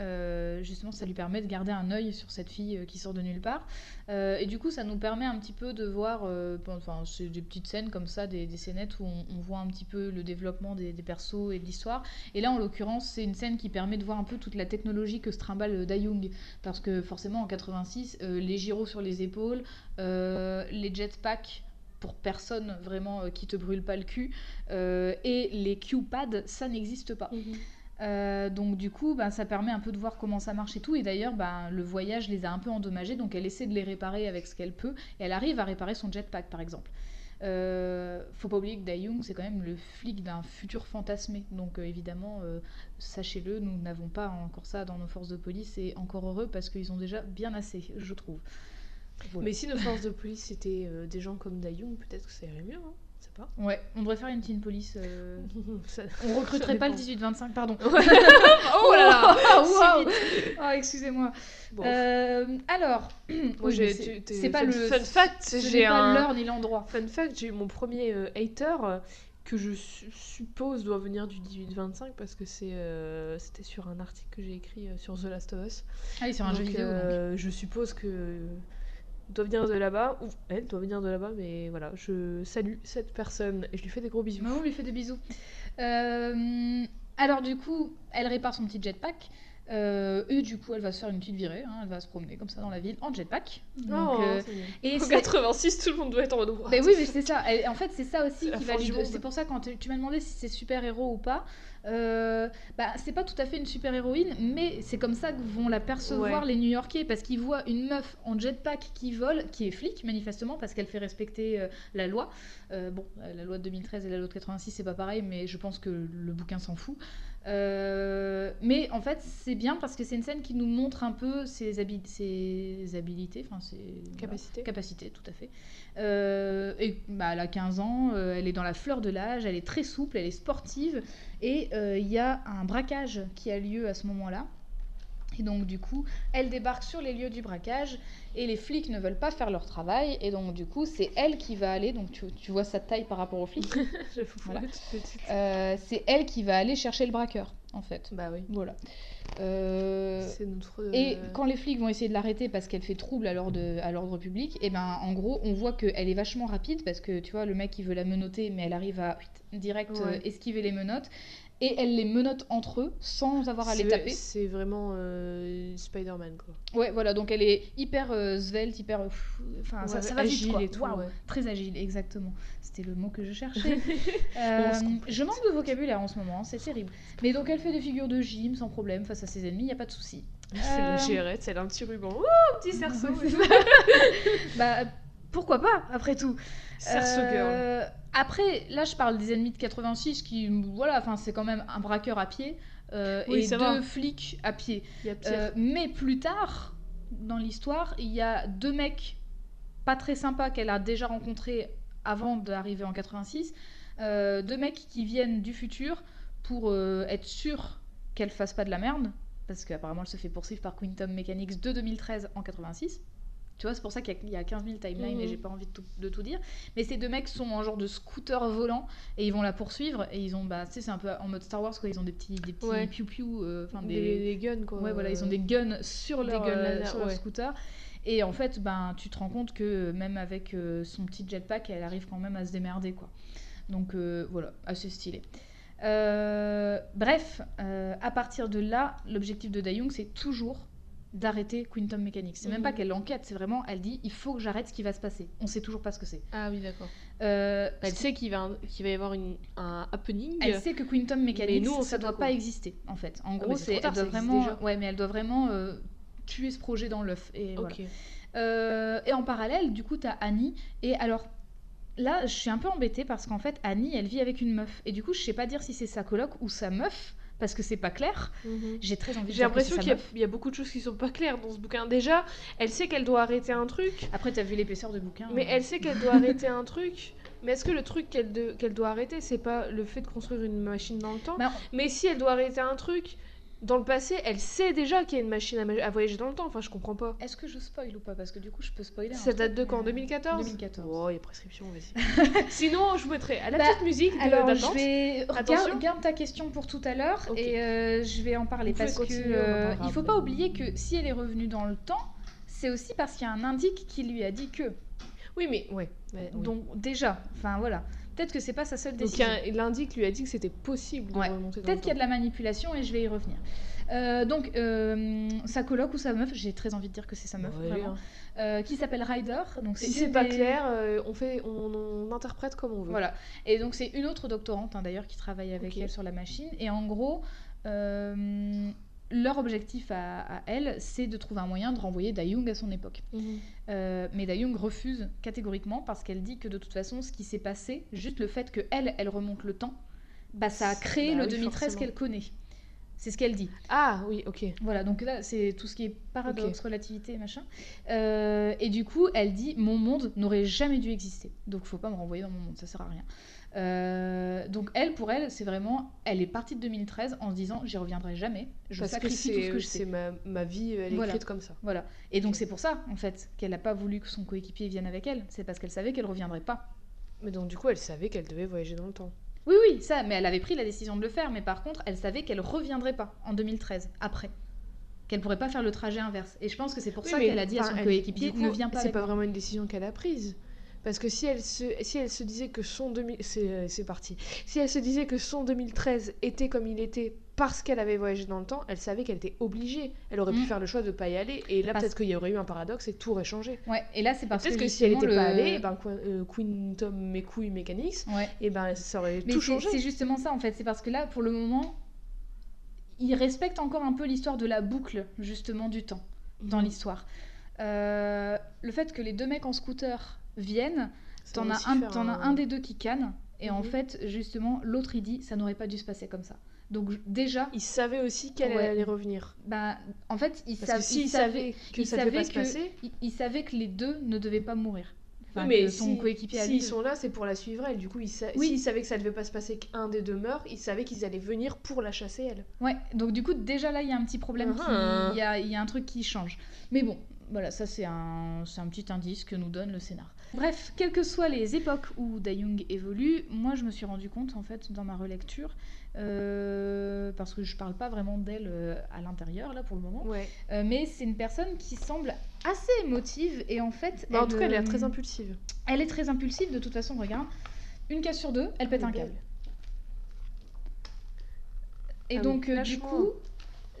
[SPEAKER 1] justement, ça lui permet de garder un œil sur cette fille qui sort de nulle part. Et du coup, ça nous permet un petit peu de voir, bon, enfin, c'est des petites scènes comme ça, des, des scénettes où on, on voit un petit peu le développement des, des persos et de l'histoire. Et là, en l'occurrence, c'est une scène qui permet de voir un peu toute la technologie que se trimballe Dayung. Parce que forcément, en 86, euh, les gyros sur les épaules, euh, les jetpacks pour personne vraiment euh, qui te brûle pas le cul, euh, et les Q-pads, ça n'existe pas.
[SPEAKER 2] Mhm.
[SPEAKER 1] Euh, donc du coup, bah, ça permet un peu de voir comment ça marche et tout. Et d'ailleurs, bah, le voyage les a un peu endommagés, donc elle essaie de les réparer avec ce qu'elle peut. Et elle arrive à réparer son jetpack, par exemple. Euh, faut pas oublier que Dae-Young, c'est quand même le flic d'un futur fantasmé. Donc euh, évidemment, sachez-le, nous n'avons pas encore ça dans nos forces de police. Et encore heureux, parce qu'ils ont déjà bien assez, je trouve. Voilà.
[SPEAKER 2] Mais si nos forces de police c'était euh, des gens comme Dayung, peut-être que ça irait mieux, hein pas.
[SPEAKER 1] Ouais, on devrait faire une teen police. euh,
[SPEAKER 2] Ça-
[SPEAKER 1] On recruterait pas le
[SPEAKER 2] dépend.
[SPEAKER 1] 18-25, pardon.
[SPEAKER 2] oh là là
[SPEAKER 1] waouh
[SPEAKER 2] vite.
[SPEAKER 1] Ah, excusez-moi.
[SPEAKER 2] Bon.
[SPEAKER 1] Euh, alors, oui, c'est- pas
[SPEAKER 2] fun-
[SPEAKER 1] le
[SPEAKER 2] fun fact, j'ai un-
[SPEAKER 1] l'heure ni l'endroit.
[SPEAKER 2] Fun fact, j'ai eu mon premier euh, hater euh, que je su- suppose doit venir du 18-25 parce que c'est euh, c'était sur un article que j'ai écrit sur The Last of Us.
[SPEAKER 1] Ah oui, c'est un
[SPEAKER 2] Donc,
[SPEAKER 1] jeu vidéo.
[SPEAKER 2] euh, je suppose que doit venir de là-bas ou elle doit venir de là-bas, mais voilà, je salue cette personne et je lui fais des gros bisous.
[SPEAKER 1] Maman lui fait des bisous. Euh, alors du coup, elle répare son petit jetpack. Euh, et du coup, elle va se faire une petite virée, hein, elle va se promener comme ça dans la ville en jetpack. Donc,
[SPEAKER 2] Oh,
[SPEAKER 1] euh, et
[SPEAKER 2] En
[SPEAKER 1] c'est-
[SPEAKER 2] 86, tout le monde doit être en mode.
[SPEAKER 1] mais oui, mais c'est ça. En fait, c'est ça aussi qui va lui. C'est pour ça quand tu m'as demandé si c'est super héros ou pas. euh, bah, c'est pas tout à fait une super héroïne, mais c'est comme ça que vont la percevoir
[SPEAKER 2] Ouais.
[SPEAKER 1] les New-Yorkais parce qu'ils voient une meuf en jetpack qui vole, qui est flic manifestement parce qu'elle fait respecter la loi. Bon, la loi de 2013 et la loi de 86 c'est pas pareil, mais je pense que le bouquin s'en fout. Euh, mais en fait, c'est bien parce que c'est une scène qui nous montre un peu ses, habi- ses habilités, enfin ses
[SPEAKER 2] Capacité.
[SPEAKER 1] Capacité, tout à fait. Euh, et bah, elle a 15 ans, euh, elle est dans la fleur de l'âge, elle est très souple, elle est sportive, et il y a un braquage qui a lieu à ce moment-là. Et donc du coup, elle débarque sur les lieux du braquage et les flics ne veulent pas faire leur travail. Et donc du coup c'est elle qui va aller, donc tu, tu vois sa taille par rapport aux flics, Voilà. Euh, c'est elle qui va aller chercher le braqueur en fait.
[SPEAKER 2] Bah oui.
[SPEAKER 1] Voilà. Euh,
[SPEAKER 2] notre.
[SPEAKER 1] et
[SPEAKER 2] euh,
[SPEAKER 1] quand les flics vont essayer de l'arrêter parce qu'elle fait trouble à l'ordre, public, et ben en gros on voit qu'elle est vachement rapide parce que tu vois le mec il veut la menoter mais elle arrive à direct euh, esquiver les menottes et elle les menote entre eux sans avoir à les taper.
[SPEAKER 2] C'est vraiment euh, Spider-Man quoi.
[SPEAKER 1] Ouais voilà donc elle est hyper euh, svelte, hyper euh, enfin ça,
[SPEAKER 2] Ouais,
[SPEAKER 1] ça va vite
[SPEAKER 2] agile
[SPEAKER 1] quoi.
[SPEAKER 2] et tout, ouais.
[SPEAKER 1] Très agile exactement. C'était le mot que je cherchais. Euh, je manque de vocabulaire en ce moment, c'est terrible. Mais donc elle fait des figures de gym sans problème face à ses ennemis, il y a pas de souci.
[SPEAKER 2] C'est
[SPEAKER 1] Euh,
[SPEAKER 2] gérette, elle a un petit ruban. Oh, petit cerceau.
[SPEAKER 1] C'est bah, pourquoi pas, après tout
[SPEAKER 2] Cerceau girl.
[SPEAKER 1] Euh, Après, là, je parle des ennemis de 86 qui, voilà, enfin, c'est quand même un braqueur à pied euh,
[SPEAKER 2] Oui,
[SPEAKER 1] et deux
[SPEAKER 2] va.
[SPEAKER 1] flics à pied. Euh, mais plus tard, dans l'histoire, il y a deux mecs pas très sympas qu'elle a déjà rencontrés avant d'arriver en 86. Euh, deux mecs qui viennent du futur pour euh, être sûrs qu'elle fasse pas de la merde. Parce qu'apparemment, elle se fait poursuivre par Quantum Mechanics de 2013 en 86. Tu vois, c'est pour ça qu'il y a- il y, a 15 000 timelines et
[SPEAKER 2] Mhm.
[SPEAKER 1] j'ai pas envie de tout, de tout dire. Mais ces deux mecs sont en genre de scooter volant et ils vont la poursuivre. Et ils ont, bah, tu sais, c'est un peu en mode Star Wars, quoi. Ils ont des petits, des petits
[SPEAKER 2] Ouais.
[SPEAKER 1] piou-piou, euh, enfin
[SPEAKER 2] des...
[SPEAKER 1] des,
[SPEAKER 2] des guns quoi.
[SPEAKER 1] Ouais, voilà, ils ont des guns sur leur,
[SPEAKER 2] guns
[SPEAKER 1] euh,
[SPEAKER 2] laser,
[SPEAKER 1] sur leur
[SPEAKER 2] ouais.
[SPEAKER 1] scooter. Et en fait, ben, tu te rends compte que même avec euh, son petit jetpack, elle arrive quand même à se démerder, quoi. Donc euh, voilà, assez stylé. Euh, bref, euh, à partir de là, l'objectif de Dayung, c'est toujours d'arrêter Quantum Mechanics. C'est même
[SPEAKER 2] Mhm.
[SPEAKER 1] pas qu'elle enquête, c'est vraiment, elle dit, il faut que j'arrête ce qui va se passer. On sait toujours pas ce que c'est.
[SPEAKER 2] Ah oui, d'accord.
[SPEAKER 1] Euh,
[SPEAKER 2] Elle sait qu'il va, va y avoir une, un happening.
[SPEAKER 1] Elle sait que Quantum Mechanics,
[SPEAKER 2] nous, on
[SPEAKER 1] ça doit
[SPEAKER 2] pas
[SPEAKER 1] exister, en fait. En
[SPEAKER 2] Ah,
[SPEAKER 1] gros,
[SPEAKER 2] mais c'est
[SPEAKER 1] elle doit vraiment, ouais, mais elle doit vraiment tuer ce projet dans l'œuf. Et voilà. Et en parallèle, du coup, t'as Annie. Et alors, là, je suis un peu embêtée parce qu'en fait, Annie, elle vit avec une meuf. Et du coup, je sais pas dire si c'est sa coloc ou sa meuf, parce que c'est pas clair.
[SPEAKER 2] Mhm.
[SPEAKER 1] J'ai très envie de
[SPEAKER 2] J'ai l'impression qu'il y, y a beaucoup de choses qui sont pas claires dans ce bouquin. Déjà, elle sait qu'elle doit arrêter un truc,
[SPEAKER 1] Après, t'as vu l'épaisseur de bouquin.
[SPEAKER 2] mais
[SPEAKER 1] hein.
[SPEAKER 2] elle sait qu'elle doit arrêter un truc. Mais est-ce que le truc qu'elle de- qu'elle doit arrêter, c'est pas le fait de construire une machine dans le temps?
[SPEAKER 1] Bah,
[SPEAKER 2] Mais si elle doit arrêter un truc, dans le passé, elle sait déjà qu'il y a une machine à, ma- à voyager dans le temps. Enfin, je comprends pas.
[SPEAKER 1] Est-ce que je spoil ou pas Parce que du coup, je peux spoiler.
[SPEAKER 2] Ça date
[SPEAKER 1] truc,
[SPEAKER 2] de quand?
[SPEAKER 1] mais-
[SPEAKER 2] 2014
[SPEAKER 1] 2014.
[SPEAKER 2] Oh, il y a prescription, vas-y. Sinon, je vous mettrai à la
[SPEAKER 1] Bah,
[SPEAKER 2] petite musique de-
[SPEAKER 1] Alors, je vais
[SPEAKER 2] Attention.
[SPEAKER 1] garde, garde ta question pour tout à l'heure et euh, je vais en parler
[SPEAKER 2] Vous
[SPEAKER 1] parce que euh, il faut pas oublier que si elle est revenue dans le temps, c'est aussi parce qu'il y a un indique qui lui a dit que.
[SPEAKER 2] Oui, mais ouais. ouais, oui.
[SPEAKER 1] Donc déjà, enfin voilà, peut-être que c'est pas sa seule
[SPEAKER 2] Donc,
[SPEAKER 1] décision.
[SPEAKER 2] a- l'indique lui a dit que c'était possible de
[SPEAKER 1] Ouais.
[SPEAKER 2] remonter
[SPEAKER 1] Peut-être qu'il y a de la manipulation et je vais y revenir. Euh, donc, euh, sa coloc ou sa meuf, j'ai très envie de dire que c'est sa meuf,
[SPEAKER 2] Ouais,
[SPEAKER 1] vraiment,
[SPEAKER 2] hein.
[SPEAKER 1] euh, qui s'appelle Ryder. Donc
[SPEAKER 2] Si c'est pas
[SPEAKER 1] des-
[SPEAKER 2] clair, euh, on, fait, on, on interprète comme on veut.
[SPEAKER 1] Voilà. Et donc c'est une autre doctorante hein, d'ailleurs qui travaille avec elle sur la machine. Et en gros, leur objectif à, à elle, c'est de trouver un moyen de renvoyer Dayung à son époque.
[SPEAKER 2] Mhm.
[SPEAKER 1] Euh, mais Dayung refuse catégoriquement parce qu'elle dit que de toute façon, ce qui s'est passé, juste le fait que elle, elle remonte le temps, bah ça a créé
[SPEAKER 2] Bah
[SPEAKER 1] le
[SPEAKER 2] oui,
[SPEAKER 1] 2013
[SPEAKER 2] forcément.
[SPEAKER 1] qu'elle connaît. C'est ce qu'elle dit.
[SPEAKER 2] Ah oui, ok.
[SPEAKER 1] Voilà, donc là, c'est tout ce qui est paradoxe,
[SPEAKER 2] Ok.
[SPEAKER 1] relativité, machin. Euh, et du coup, elle dit Mon monde n'aurait jamais dû exister. Donc, faut pas me renvoyer dans mon monde, ça sert à rien. Euh, donc, elle, pour elle, c'est vraiment. Elle est partie de 2013 en se disant J'y reviendrai jamais. Je
[SPEAKER 2] Parce que
[SPEAKER 1] sacrifie tout ce
[SPEAKER 2] c'est
[SPEAKER 1] que je
[SPEAKER 2] c'est
[SPEAKER 1] sais.
[SPEAKER 2] ma, ma vie, elle est
[SPEAKER 1] Voilà.
[SPEAKER 2] écrite comme ça.
[SPEAKER 1] Voilà. Et donc, c'est pour ça, en fait, qu'elle n'a pas voulu que son coéquipier vienne avec elle. C'est parce qu'elle savait qu'elle reviendrait pas.
[SPEAKER 2] Mais donc du coup, elle savait qu'elle devait voyager dans le temps.
[SPEAKER 1] Oui, oui, ça, mais elle avait pris la décision de le faire. Mais par contre, elle savait qu'elle reviendrait pas en 2013, après. Qu'elle pourrait pas faire le trajet inverse. Et je pense que c'est pour
[SPEAKER 2] Oui,
[SPEAKER 1] ça qu'elle a dit à son coéquipier Ne viens pas
[SPEAKER 2] C'est pas
[SPEAKER 1] moi.
[SPEAKER 2] vraiment une décision qu'elle a prise. Parce que si elle se, si elle se disait que son 2000... C'est euh, c'est parti. Si elle se disait que son 2013 était comme il était parce qu'elle avait voyagé dans le temps, elle savait qu'elle était obligée. Elle aurait pu
[SPEAKER 1] Mm.
[SPEAKER 2] faire le choix de pas y aller. Et là,
[SPEAKER 1] Parce-
[SPEAKER 2] peut-être qu'il y aurait eu un paradoxe et tout aurait changé.
[SPEAKER 1] Ouais, et là c'est parce
[SPEAKER 2] Peut-être
[SPEAKER 1] que,
[SPEAKER 2] que, si elle n'était pas allée, ben, euh, Queen Tom mes couilles Mechanics,
[SPEAKER 1] Ouais.
[SPEAKER 2] et ben ça aurait
[SPEAKER 1] Mais
[SPEAKER 2] tout
[SPEAKER 1] c'est
[SPEAKER 2] changé.
[SPEAKER 1] c'est justement ça en fait, c'est parce que là pour le moment, il respecte encore un peu l'histoire de la boucle justement du temps dans
[SPEAKER 2] Mhm.
[SPEAKER 1] l'histoire. Euh, le fait que les deux mecs en scooter viennent, t'en as, un, t'en as un des deux qui canne, et en
[SPEAKER 2] Mhm.
[SPEAKER 1] fait justement l'autre il dit ça n'aurait pas dû se passer comme ça. Donc déjà,
[SPEAKER 2] Il savait aussi qu'elle
[SPEAKER 1] Ouais.
[SPEAKER 2] allait revenir.
[SPEAKER 1] bah, en fait il,
[SPEAKER 2] Parce
[SPEAKER 1] sav-
[SPEAKER 2] que s'il
[SPEAKER 1] il
[SPEAKER 2] savait que
[SPEAKER 1] il
[SPEAKER 2] ça devait pas
[SPEAKER 1] savait
[SPEAKER 2] se
[SPEAKER 1] que-
[SPEAKER 2] passer,
[SPEAKER 1] il, il savait que les deux ne devaient pas mourir. Enfin,
[SPEAKER 2] Oui, mais
[SPEAKER 1] son
[SPEAKER 2] si-
[SPEAKER 1] coéquipier
[SPEAKER 2] s'ils
[SPEAKER 1] lui-
[SPEAKER 2] sont là, c'est pour la suivre elle. Du coup, il sa...
[SPEAKER 1] Oui.
[SPEAKER 2] s'il savait que ça devait pas se passer qu'un des deux meurt, il savait qu'ils allaient venir pour la chasser elle.
[SPEAKER 1] Ouais, donc du coup, déjà là, il y a un petit problème,
[SPEAKER 2] Ah.
[SPEAKER 1] il y, a, y a un truc qui change. Mais bon, voilà, ça c'est un, c'est un petit indice que nous donne le scénar. Bref, quelles que soient les époques où Young évolue, moi je me suis rendu compte en fait dans ma relecture, euh, parce que je parle pas vraiment d'elle euh, à l'intérieur là pour le moment,
[SPEAKER 2] Ouais.
[SPEAKER 1] euh, mais c'est une personne qui semble assez émotive et en fait.
[SPEAKER 2] Bah, en tout cas, elle est très impulsive.
[SPEAKER 1] Elle est très impulsive, de toute façon, regarde. Une case sur deux, elle pète
[SPEAKER 2] Elle
[SPEAKER 1] un câble. Et
[SPEAKER 2] Ah
[SPEAKER 1] donc, du coup,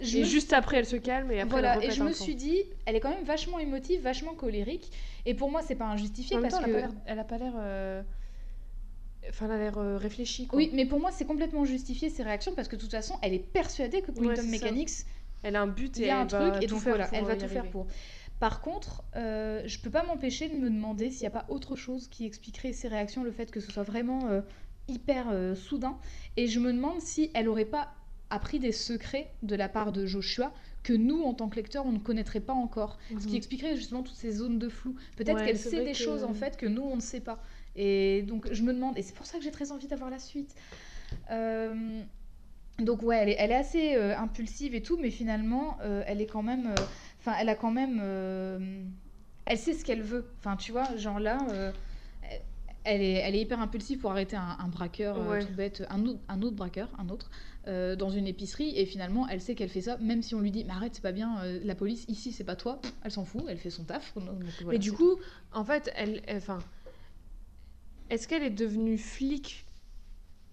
[SPEAKER 1] je
[SPEAKER 2] Et
[SPEAKER 1] me
[SPEAKER 2] juste après, elle se calme et après,
[SPEAKER 1] voilà,
[SPEAKER 2] elle
[SPEAKER 1] et je me suis dit, elle est quand même vachement émotive, vachement colérique. Et pour moi, c'est pas injustifié
[SPEAKER 2] En
[SPEAKER 1] parce
[SPEAKER 2] temps,
[SPEAKER 1] que.
[SPEAKER 2] elle a pas l'air- euh, Enfin, elle a l'air euh, réfléchie. Quoi.
[SPEAKER 1] Oui, mais pour moi, c'est complètement justifié ses réactions parce que de toute façon, elle est persuadée que
[SPEAKER 2] Ouais,
[SPEAKER 1] Quantum
[SPEAKER 2] ça.
[SPEAKER 1] Mechanics,
[SPEAKER 2] Elle a un but et
[SPEAKER 1] il y a un
[SPEAKER 2] elle va
[SPEAKER 1] truc, et donc voilà, elle va tout faire pour. Par contre, euh, je peux pas m'empêcher de me demander s'il n'y a pas autre chose qui expliquerait ses réactions, le fait que ce soit vraiment euh, hyper euh, soudain. Et je me demande si elle aurait pas appris des secrets de la part de Joshua que nous, en tant que lecteurs, on ne connaîtrait pas encore. Ce qui
[SPEAKER 2] Mhm.
[SPEAKER 1] expliquerait justement toutes ces zones de flou. Peut-être
[SPEAKER 2] Ouais,
[SPEAKER 1] qu'elle sait des
[SPEAKER 2] que-
[SPEAKER 1] choses en fait que nous on ne sait pas. Et donc je me demande, et c'est pour ça que j'ai très envie d'avoir la suite. Euh, donc ouais, elle est, elle est assez euh, impulsive et tout, mais finalement euh, elle est quand même, enfin elle a quand même, elle sait ce qu'elle veut. Enfin tu vois, genre là. Euh, elle est, elle est hyper impulsive pour arrêter un, un braqueur euh,
[SPEAKER 2] Ouais.
[SPEAKER 1] tout bête, un autre, un autre braqueur, un autre, euh, dans une épicerie, et finalement elle sait qu'elle fait ça, même si on lui dit mais arrête c'est pas bien, euh, la police ici c'est pas toi, elle s'en fout, elle fait son taf. donc voilà,
[SPEAKER 2] mais du coup, en fait, elle, elle- enfin, est-ce qu'elle est devenue flic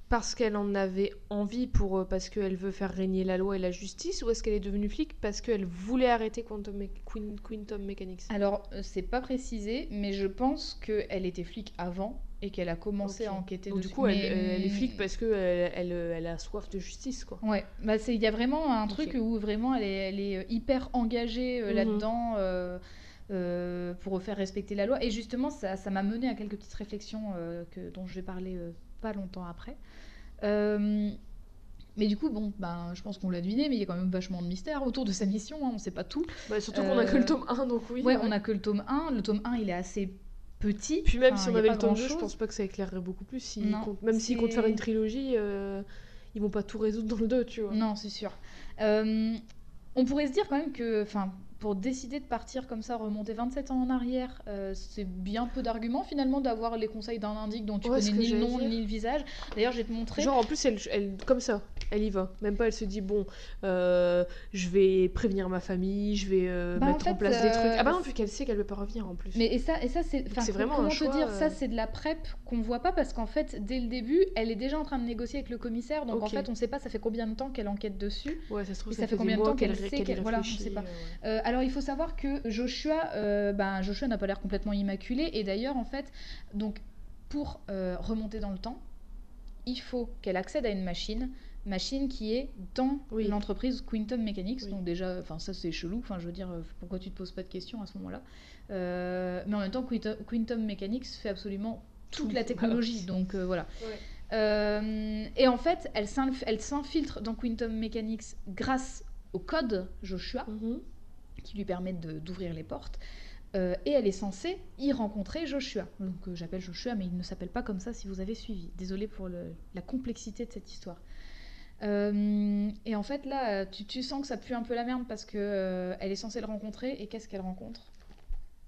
[SPEAKER 2] parce qu'elle en avait envie pour euh, parce qu'elle veut faire régner la loi et la justice, ou est-ce qu'elle est devenue flic parce qu'elle voulait arrêter Quantum, Mechanics?
[SPEAKER 1] Alors, euh, c'est pas précisé, mais je pense qu'elle était flic avant et qu'elle a commencé à enquêter
[SPEAKER 2] Donc
[SPEAKER 1] dessus.
[SPEAKER 2] du coup, elle,
[SPEAKER 1] Mais-
[SPEAKER 2] elle est flic parce que elle, elle, elle a soif de justice, quoi.
[SPEAKER 1] Ouais, bah il y a vraiment un truc où vraiment elle est, elle est euh, hyper engagée euh,
[SPEAKER 2] Mhm.
[SPEAKER 1] là-dedans euh, euh, pour faire respecter la loi. Et justement, ça ça m'a mené à quelques petites réflexions euh, que, dont je vais parler euh, pas longtemps après. Euh, mais du coup, bon, ben, je pense qu'on l'a deviné, mais il y a quand même vachement de mystère autour de sa mission, hein, on sait pas tout.
[SPEAKER 2] Bah, surtout qu'on a que le tome 1, donc oui.
[SPEAKER 1] ouais, on a que le tome 1. Le tome 1, il est assez petit.
[SPEAKER 2] Puis même
[SPEAKER 1] Enfin,
[SPEAKER 2] si on avait le tome 2, je pense pas que ça éclairerait beaucoup plus. s'ils
[SPEAKER 1] Non,
[SPEAKER 2] comptent- même s'ils comptent faire une trilogie, euh, ils vont pas tout résoudre dans le 2, tu vois.
[SPEAKER 1] Non, c'est sûr. Euh, on pourrait se dire quand même que, enfin, pour décider de partir comme ça, remonter 27 ans en arrière, euh, c'est bien peu d'arguments finalement d'avoir les conseils d'un indique dont tu
[SPEAKER 2] Ouais,
[SPEAKER 1] connais ni le nom
[SPEAKER 2] dire.
[SPEAKER 1] ni le visage. D'ailleurs, je vais te montrer.
[SPEAKER 2] Genre en plus, elle, elle- comme ça, elle y va. Même pas, elle se dit bon, euh, je vais prévenir ma famille, je vais euh,
[SPEAKER 1] Bah,
[SPEAKER 2] mettre en,
[SPEAKER 1] fait,
[SPEAKER 2] place des
[SPEAKER 1] euh,
[SPEAKER 2] trucs. Ah bah non, vu qu'elle sait qu'elle veut pas revenir en plus.
[SPEAKER 1] Mais et ça, et ça c'est,
[SPEAKER 2] vraiment
[SPEAKER 1] comment
[SPEAKER 2] un
[SPEAKER 1] te
[SPEAKER 2] choix,
[SPEAKER 1] dire,
[SPEAKER 2] euh,
[SPEAKER 1] ça c'est de la prep qu'on voit pas parce qu'en fait, dès le début, elle est déjà en train de négocier avec le commissaire, donc en fait, on sait pas ça fait combien de temps qu'elle enquête dessus.
[SPEAKER 2] Ouais, ça se trouve,
[SPEAKER 1] Et
[SPEAKER 2] ça,
[SPEAKER 1] ça fait
[SPEAKER 2] fait
[SPEAKER 1] combien de temps qu'elle sait
[SPEAKER 2] qu'elle
[SPEAKER 1] qu'elle- voilà, on sait pas.
[SPEAKER 2] euh, ouais.
[SPEAKER 1] Euh, alors il faut savoir que Joshua, euh, ben, Joshua n'a pas l'air complètement immaculé et d'ailleurs en fait, donc pour euh, remonter dans le temps, il faut qu'elle accède à une machine, machine qui est dans
[SPEAKER 2] Oui.
[SPEAKER 1] l'entreprise Quantum Mechanics.
[SPEAKER 2] Oui.
[SPEAKER 1] Donc déjà, enfin ça c'est chelou. Enfin je veux dire, euh, pourquoi tu te poses pas de questions à ce moment-là? Euh, Mais en même temps, Quantum, Quantum Mechanics fait absolument toute
[SPEAKER 2] Tout.
[SPEAKER 1] la technologie. donc euh, voilà. Euh, et en fait, elle s'inf- elle s'infiltre dans Quantum Mechanics grâce au code Joshua
[SPEAKER 2] Mhm.
[SPEAKER 1] qui lui permettent de- d'ouvrir les portes. Euh, et elle est censée y rencontrer Joshua. Donc euh, j'appelle Joshua, mais il ne s'appelle pas comme ça si vous avez suivi. Désolée pour le- la complexité de cette histoire. Euh, et en fait là, tu, tu sens que ça pue un peu la merde parce que euh, elle est censée le rencontrer et qu'est-ce qu'elle rencontre?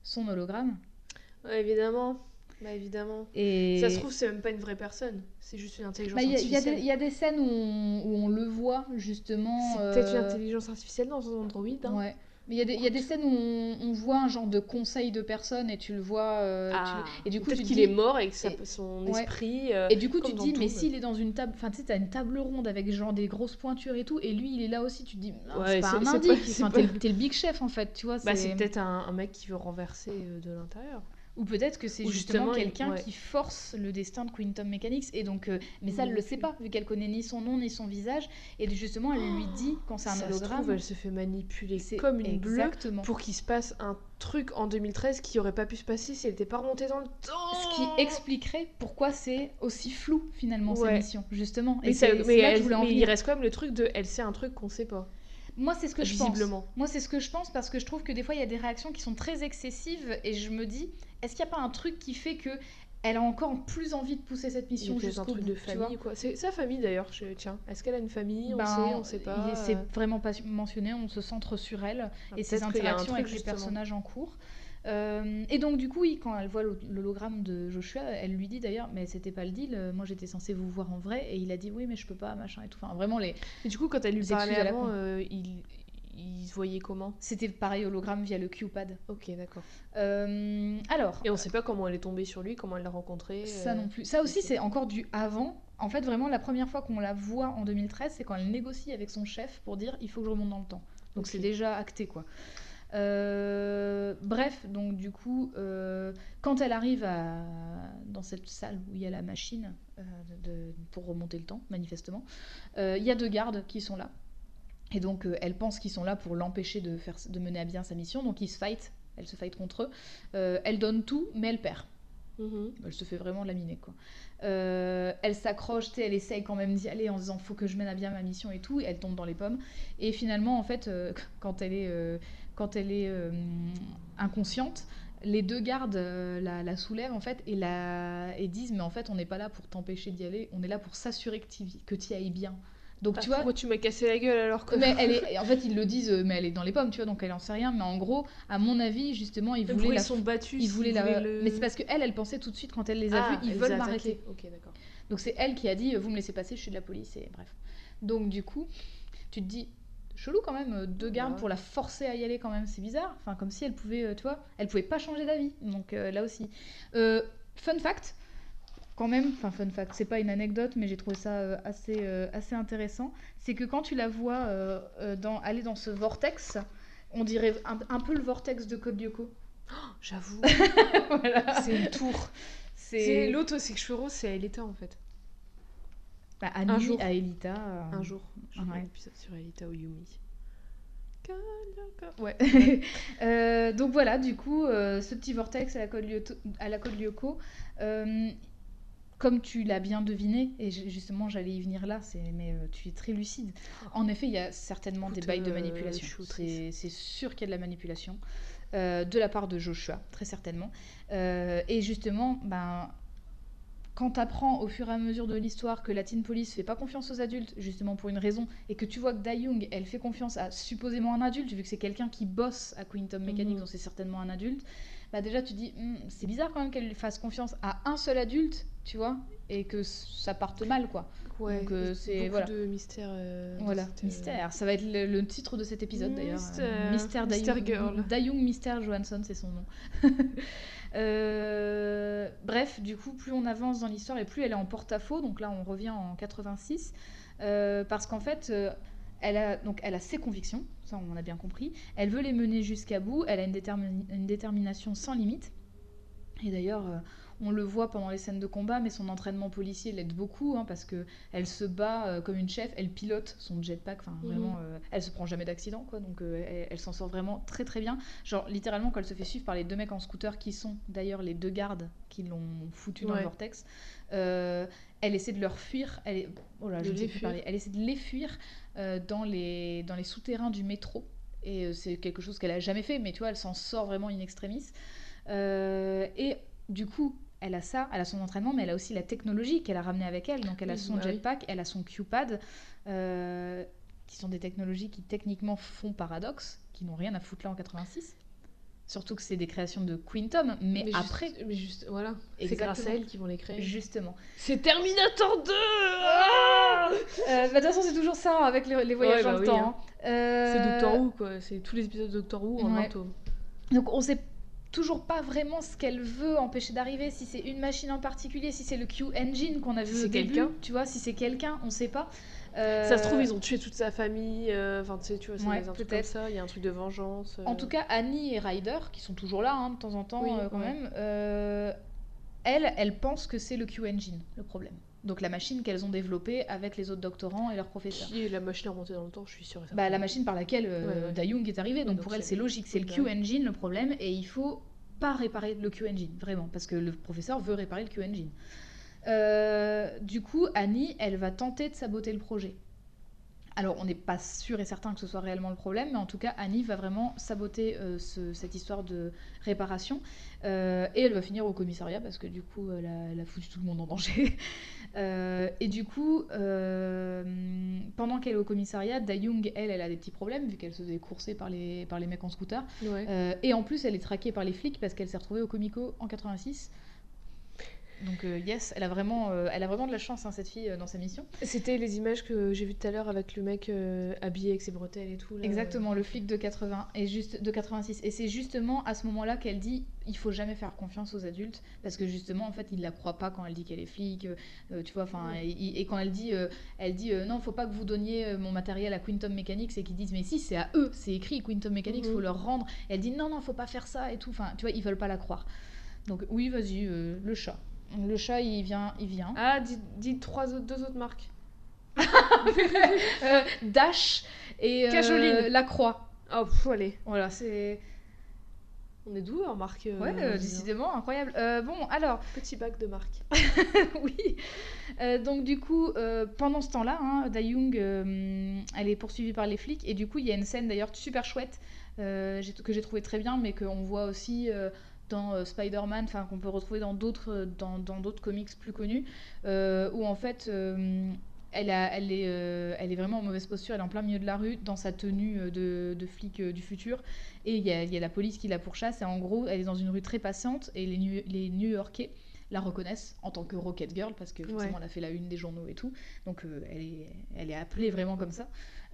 [SPEAKER 1] Son hologramme.
[SPEAKER 2] Ouais, évidemment. Bah évidemment.
[SPEAKER 1] Et
[SPEAKER 2] Ça se trouve, c'est même pas une vraie personne. C'est juste une intelligence
[SPEAKER 1] Bah, y, a-
[SPEAKER 2] artificielle.
[SPEAKER 1] il y a des scènes où on, où on le voit justement.
[SPEAKER 2] C'est peut-être une
[SPEAKER 1] euh,
[SPEAKER 2] intelligence artificielle dans son Android. hein.
[SPEAKER 1] Ouais. Mais il y, a des- il y a des scènes où on, on voit un genre de conseil de personnes et tu le vois. euh, tu- et du coup, tu
[SPEAKER 2] qu'il
[SPEAKER 1] dis-
[SPEAKER 2] est mort et que ça- son
[SPEAKER 1] ouais.
[SPEAKER 2] esprit. euh,
[SPEAKER 1] Et du coup, tu te dis, mais s'il est dans une table, enfin, tu sais, t'as une table ronde avec genre des grosses pointures et tout, et lui, il est là aussi, tu te dis,
[SPEAKER 2] Ouais,
[SPEAKER 1] c'est pas un
[SPEAKER 2] c'est
[SPEAKER 1] indique,
[SPEAKER 2] pas- c'est
[SPEAKER 1] enfin,
[SPEAKER 2] pas-
[SPEAKER 1] t'es le- big chef en fait, tu vois.
[SPEAKER 2] Bah, c'est peut-être un, un mec qui veut renverser euh, de l'intérieur.
[SPEAKER 1] Ou peut-être que c'est justement, quelqu'un
[SPEAKER 2] ouais.
[SPEAKER 1] qui force le destin de Quantum Mechanics. Et donc, euh, mais ça, elle
[SPEAKER 2] Oui,
[SPEAKER 1] le sait pas, vu qu'elle connaît ni son nom ni son visage. Et justement, elle lui dit quand c'est un
[SPEAKER 2] Ça se
[SPEAKER 1] hologramme.
[SPEAKER 2] trouve, elle se fait manipuler
[SPEAKER 1] c'est
[SPEAKER 2] comme une bleue
[SPEAKER 1] exactement.
[SPEAKER 2] pour qu'il se passe un truc en 2013 qui aurait pas pu se passer si elle n'était pas remontée dans le temps.
[SPEAKER 1] Ce qui expliquerait pourquoi c'est aussi flou finalement
[SPEAKER 2] Ouais.
[SPEAKER 1] cette mission, justement.
[SPEAKER 2] Mais, ça- mais
[SPEAKER 1] là
[SPEAKER 2] elle- il reste quand même le truc de elle sait un truc qu'on sait pas.
[SPEAKER 1] Moi, c'est ce que je pense. Moi, c'est ce que je pense parce que je trouve que des fois, il y a des réactions qui sont très excessives et je me dis, est-ce qu'il n'y a pas un truc qui fait que elle a encore plus envie de pousser cette mission jusqu'au
[SPEAKER 2] truc
[SPEAKER 1] bout,
[SPEAKER 2] de famille quoi. C'est sa famille d'ailleurs. je- Tiens, est-ce qu'elle a une famille? On
[SPEAKER 1] Ben,
[SPEAKER 2] sait, on sait pas.
[SPEAKER 1] il- C'est vraiment pas mentionné, on se centre sur elle
[SPEAKER 2] ah,
[SPEAKER 1] et ses
[SPEAKER 2] peut-être qu'il y a un
[SPEAKER 1] interactions
[SPEAKER 2] truc,
[SPEAKER 1] avec les personnages en cours. Euh, et donc du coup, oui, quand elle voit l'hol- l'hologramme de Joshua, elle lui dit d'ailleurs, mais c'était pas le deal. euh, Moi, j'étais censée vous voir en vrai, et il a dit oui, mais je peux pas, machin et tout. Enfin, vraiment les.
[SPEAKER 2] Et du coup, quand elle lui parlait avant, euh, il, il se voyait comment?
[SPEAKER 1] C'était pareil hologramme via le Q-pad.
[SPEAKER 2] Ok, d'accord.
[SPEAKER 1] Euh, alors,
[SPEAKER 2] Et on sait pas comment elle est tombée sur lui, comment elle l'a rencontré.
[SPEAKER 1] Ça non plus. Ça aussi, c'est encore du avant. En fait, vraiment, la première fois qu'on la voit en 2013, c'est quand elle négocie avec son chef pour dire il faut que je remonte dans le temps. Donc c'est déjà acté, quoi. Euh, bref, donc du coup, euh, quand elle arrive à- dans cette salle où il y a la machine euh, de- pour remonter le temps, manifestement, il y a deux gardes qui sont là. Et donc, elle pense qu'ils sont là pour l'empêcher de, faire, de mener à bien sa mission. Donc, ils se fight. Elle se fight contre eux. Elle donne tout, mais elle perd.
[SPEAKER 2] mhm.
[SPEAKER 1] Elle se fait vraiment laminer, quoi. Euh, elle s'accroche, elle essaye quand même d'y aller en se disant faut que je mène à bien ma mission et tout. Et elle tombe dans les pommes. Et finalement, en fait, euh, quand elle est, euh, quand elle est euh, inconsciente, les deux gardes euh, la, la soulèvent en fait et, la, et disent mais en fait on n'est pas là pour t'empêcher d'y aller, on est là pour s'assurer que tu y ailles bien. Donc
[SPEAKER 2] Ah,
[SPEAKER 1] tu vois,
[SPEAKER 2] pourquoi tu m'as cassé la gueule alors que.
[SPEAKER 1] mais elle est, en fait ils le disent, euh, mais elle est dans les pommes, tu vois, donc elle en sait rien. Mais en gros, à mon avis, justement, ils voulaient
[SPEAKER 2] pourquoi
[SPEAKER 1] la
[SPEAKER 2] ils sont battus
[SPEAKER 1] ils voulaient la...
[SPEAKER 2] voulaient le-
[SPEAKER 1] Mais c'est parce que elle, elle pensait tout de suite quand elle les a
[SPEAKER 2] Ah,
[SPEAKER 1] vus, ils veulent m'arrêter.
[SPEAKER 2] attaqués. Ok, d'accord.
[SPEAKER 1] Donc c'est elle qui a dit, vous me laissez passer, je suis de la police et bref. Donc du coup, tu te dis, chelou quand même, euh, deux gardes
[SPEAKER 2] Ouais.
[SPEAKER 1] pour la forcer à y aller quand même, c'est bizarre. Enfin comme si elle pouvait, euh, tu vois, elle pouvait pas changer d'avis. Donc euh, là aussi. Euh, fun fact, quand même, enfin fun fact, c'est pas une anecdote, mais j'ai trouvé ça euh, assez, assez intéressant. C'est que quand tu la vois dans, aller dans ce vortex, on dirait un, un peu le vortex de Code Lyoko.
[SPEAKER 2] J'avoue.
[SPEAKER 1] voilà.
[SPEAKER 2] c'est une tour.
[SPEAKER 1] C'est
[SPEAKER 2] l'autre, c'est que c'est Elita en fait.
[SPEAKER 1] Bah, Annie
[SPEAKER 2] Un jour.
[SPEAKER 1] à Elita. euh,
[SPEAKER 2] Un jour, je
[SPEAKER 1] ouais.
[SPEAKER 2] un épisode sur Elita ou Yumi.
[SPEAKER 1] Ouais. Euh, donc voilà, du coup, euh, ce petit vortex à la Code Lyoko, à la Code Lyoko, euh, comme tu l'as bien deviné, et ju- justement j'allais y venir là, mais euh, tu es très lucide. En effet, il y a certainement des bails de
[SPEAKER 2] euh,
[SPEAKER 1] manipulation. C'est sûr qu'il y a de la manipulation euh, de la part de Joshua, très certainement. Euh, et justement, ben quand tu apprends au fur et à mesure de l'histoire que la Teen Police fait pas confiance aux adultes, justement pour une raison, et que tu vois que Young elle fait confiance à supposément un adulte, vu que c'est quelqu'un qui bosse à Quantum Mechanics,
[SPEAKER 2] Mhm.
[SPEAKER 1] donc c'est certainement un adulte, bah déjà tu dis, Hmm, c'est bizarre quand même qu'elle fasse confiance à un seul adulte, tu vois, et que ça parte mal, quoi.
[SPEAKER 2] Ouais,
[SPEAKER 1] Donc, euh, c'est- voilà.
[SPEAKER 2] de mystère. euh,
[SPEAKER 1] Voilà,
[SPEAKER 2] cette, euh,
[SPEAKER 1] mystère. Ça va être le, le titre de cet épisode d'ailleurs.
[SPEAKER 2] Mystère.
[SPEAKER 1] Mystère
[SPEAKER 2] Mystère. Girl.
[SPEAKER 1] Dayung Mystère Johansson, c'est son nom. Euh, bref, du coup, plus on avance dans l'histoire et plus elle est en porte-à-faux. Donc là, on revient en 86. euh, parce qu'en fait, euh, elle, a, donc, elle a ses convictions, ça on a bien compris. Elle veut les mener jusqu'à bout. Elle a une, une détermination sans limite. Et d'ailleurs, on le voit pendant les scènes de combat, mais son entraînement policier l'aide beaucoup, hein, parce que elle se bat euh, comme une chef, elle pilote son jetpack, enfin
[SPEAKER 2] Mhm.
[SPEAKER 1] vraiment, euh, elle se prend jamais d'accident, quoi, donc euh, elle, elle s'en sort vraiment très très bien. Genre littéralement quand elle se fait suivre par les deux mecs en scooter qui sont d'ailleurs les deux gardes qui l'ont foutu dans le vortex, elle essaie de leur fuir, elle, est- oh là, je ne sais
[SPEAKER 2] les
[SPEAKER 1] plus parler. elle essaie de les fuir dans les dans les souterrains du métro. Et c'est quelque chose qu'elle a jamais fait, mais tu vois, elle s'en sort vraiment in extremis. Euh, et du coup, elle a ça, elle a son entraînement, mais elle a aussi la technologie qu'elle a ramenée avec elle. Donc elle a son
[SPEAKER 2] bah
[SPEAKER 1] jetpack, elle a son Q-pad, euh, qui sont des technologies qui techniquement font paradoxe, qui n'ont rien à foutre là en 86. Surtout que c'est des créations de Quintum, mais, après,
[SPEAKER 2] mais juste, voilà. C'est grâce à elle qu'ils vont les créer.
[SPEAKER 1] justement.
[SPEAKER 2] C'est Terminator 2 Ah
[SPEAKER 1] Euh, bah, de toute façon, c'est toujours ça hein, avec les, les voyages
[SPEAKER 2] Ouais,
[SPEAKER 1] dans
[SPEAKER 2] bah
[SPEAKER 1] le
[SPEAKER 2] oui,
[SPEAKER 1] temps.
[SPEAKER 2] hein.
[SPEAKER 1] hein. Euh,
[SPEAKER 2] C'est Doctor Who, quoi. C'est tous les épisodes de Doctor Who en
[SPEAKER 1] Ouais.
[SPEAKER 2] un tome.
[SPEAKER 1] Donc on sait toujours pas vraiment ce qu'elle veut empêcher d'arriver, si c'est une machine en particulier, si c'est le Q Engine qu'on a vu
[SPEAKER 2] Si
[SPEAKER 1] au
[SPEAKER 2] c'est
[SPEAKER 1] début,
[SPEAKER 2] quelqu'un.
[SPEAKER 1] tu vois, si c'est quelqu'un, on sait pas. Euh,
[SPEAKER 2] Ça se trouve, ils ont tué toute sa famille. euh, Enfin, tu sais, tu vois, c'est
[SPEAKER 1] Ouais,
[SPEAKER 2] un truc comme
[SPEAKER 1] peut-être.
[SPEAKER 2] ça. Il y a un truc de vengeance. euh.
[SPEAKER 1] En tout cas, Annie et Ryder, qui sont toujours là hein, de temps en temps
[SPEAKER 2] Oui,
[SPEAKER 1] euh, quand
[SPEAKER 2] ouais.
[SPEAKER 1] même, elles, elles pensent que c'est le Q Engine le problème. Donc la machine qu'elles ont développée avec les autres doctorants et leurs professeurs.
[SPEAKER 2] Qui est la machine à remonter dans le temps, je suis sûre.
[SPEAKER 1] Bah, la machine par laquelle euh,
[SPEAKER 2] Ouais, ouais.
[SPEAKER 1] Da-Young est arrivé, donc,
[SPEAKER 2] donc
[SPEAKER 1] pour elle c'est- logique, c'est le
[SPEAKER 2] bah
[SPEAKER 1] Q
[SPEAKER 2] oui.
[SPEAKER 1] Engine le problème, et il faut pas réparer le Q Engine, vraiment, parce que le professeur veut réparer le Q Engine. Euh, du coup, Annie, elle va tenter de saboter le projet. Alors, on n'est pas sûr et certain que ce soit réellement le problème, mais en tout cas, Annie va vraiment saboter euh, ce- cette histoire de réparation. Euh, et elle va finir au commissariat parce que du coup, elle a, elle a foutu tout le monde en danger. Euh, et du coup, euh, pendant qu'elle est au commissariat, Da-Young, elle, elle a des petits problèmes vu qu'elle se faisait courser par les, par les mecs en scooter.
[SPEAKER 2] Ouais.
[SPEAKER 1] Euh, et en plus, elle est traquée par les flics parce qu'elle s'est retrouvée au Comico en 86. Donc euh, yes, elle a vraiment, euh, elle a vraiment de la chance hein, cette fille euh, dans sa mission.
[SPEAKER 2] C'était les images que j'ai vues tout à l'heure avec le mec habillé avec ses bretelles et tout. Là.
[SPEAKER 1] Exactement, le flic de 80 et juste de 86. Et c'est justement à ce moment-là qu'elle dit il faut jamais faire confiance aux adultes parce que justement en fait ils la croient pas quand elle dit qu'elle est flic, euh, tu vois. Enfin
[SPEAKER 2] Ouais.
[SPEAKER 1] et, et quand elle dit, euh, elle dit euh, non faut pas que vous donniez mon matériel à Quantum Mechanics et qu'ils disent mais si c'est à eux, c'est écrit Quantum Mechanics,
[SPEAKER 2] Mhm.
[SPEAKER 1] faut leur rendre. Elle dit non non faut pas faire ça et tout. Enfin tu vois ils veulent pas la croire. Donc oui vas-y le chat. Le chat il vient, il vient.
[SPEAKER 2] Ah, dis, dis trois autres, deux autres marques.
[SPEAKER 1] Euh, Dash et euh, la croix.
[SPEAKER 2] Oh, pff, allez.
[SPEAKER 1] Voilà c'est
[SPEAKER 2] On est doux en marque. euh,
[SPEAKER 1] Ouais, euh, décidément, incroyable. Euh, bon, alors.
[SPEAKER 2] Petit bac de marque.
[SPEAKER 1] oui. Donc, du coup, pendant ce temps-là, hein, Da-Young, euh, elle est poursuivie par les flics. Et du coup, il y a une scène d'ailleurs super chouette que j'ai trouvé très bien, mais qu'on voit aussi dans euh, Spider-Man, enfin, qu'on peut retrouver dans d'autres dans, dans d'autres comics plus connus, euh, où en fait. euh, elle, a- elle, est, euh, elle est vraiment en mauvaise posture, elle est en plein milieu de la rue, dans sa tenue euh, de, de flic euh, du futur. Et il y a, il y a la police qui la pourchasse. Et en gros, elle est dans une rue très passante. Et les, New- les New-Yorkais la reconnaissent en tant que Rocket Girl, parce que forcément,
[SPEAKER 2] Ouais.
[SPEAKER 1] elle a fait la une des journaux et tout. Donc, euh, elle, est, elle est appelée vraiment comme ça.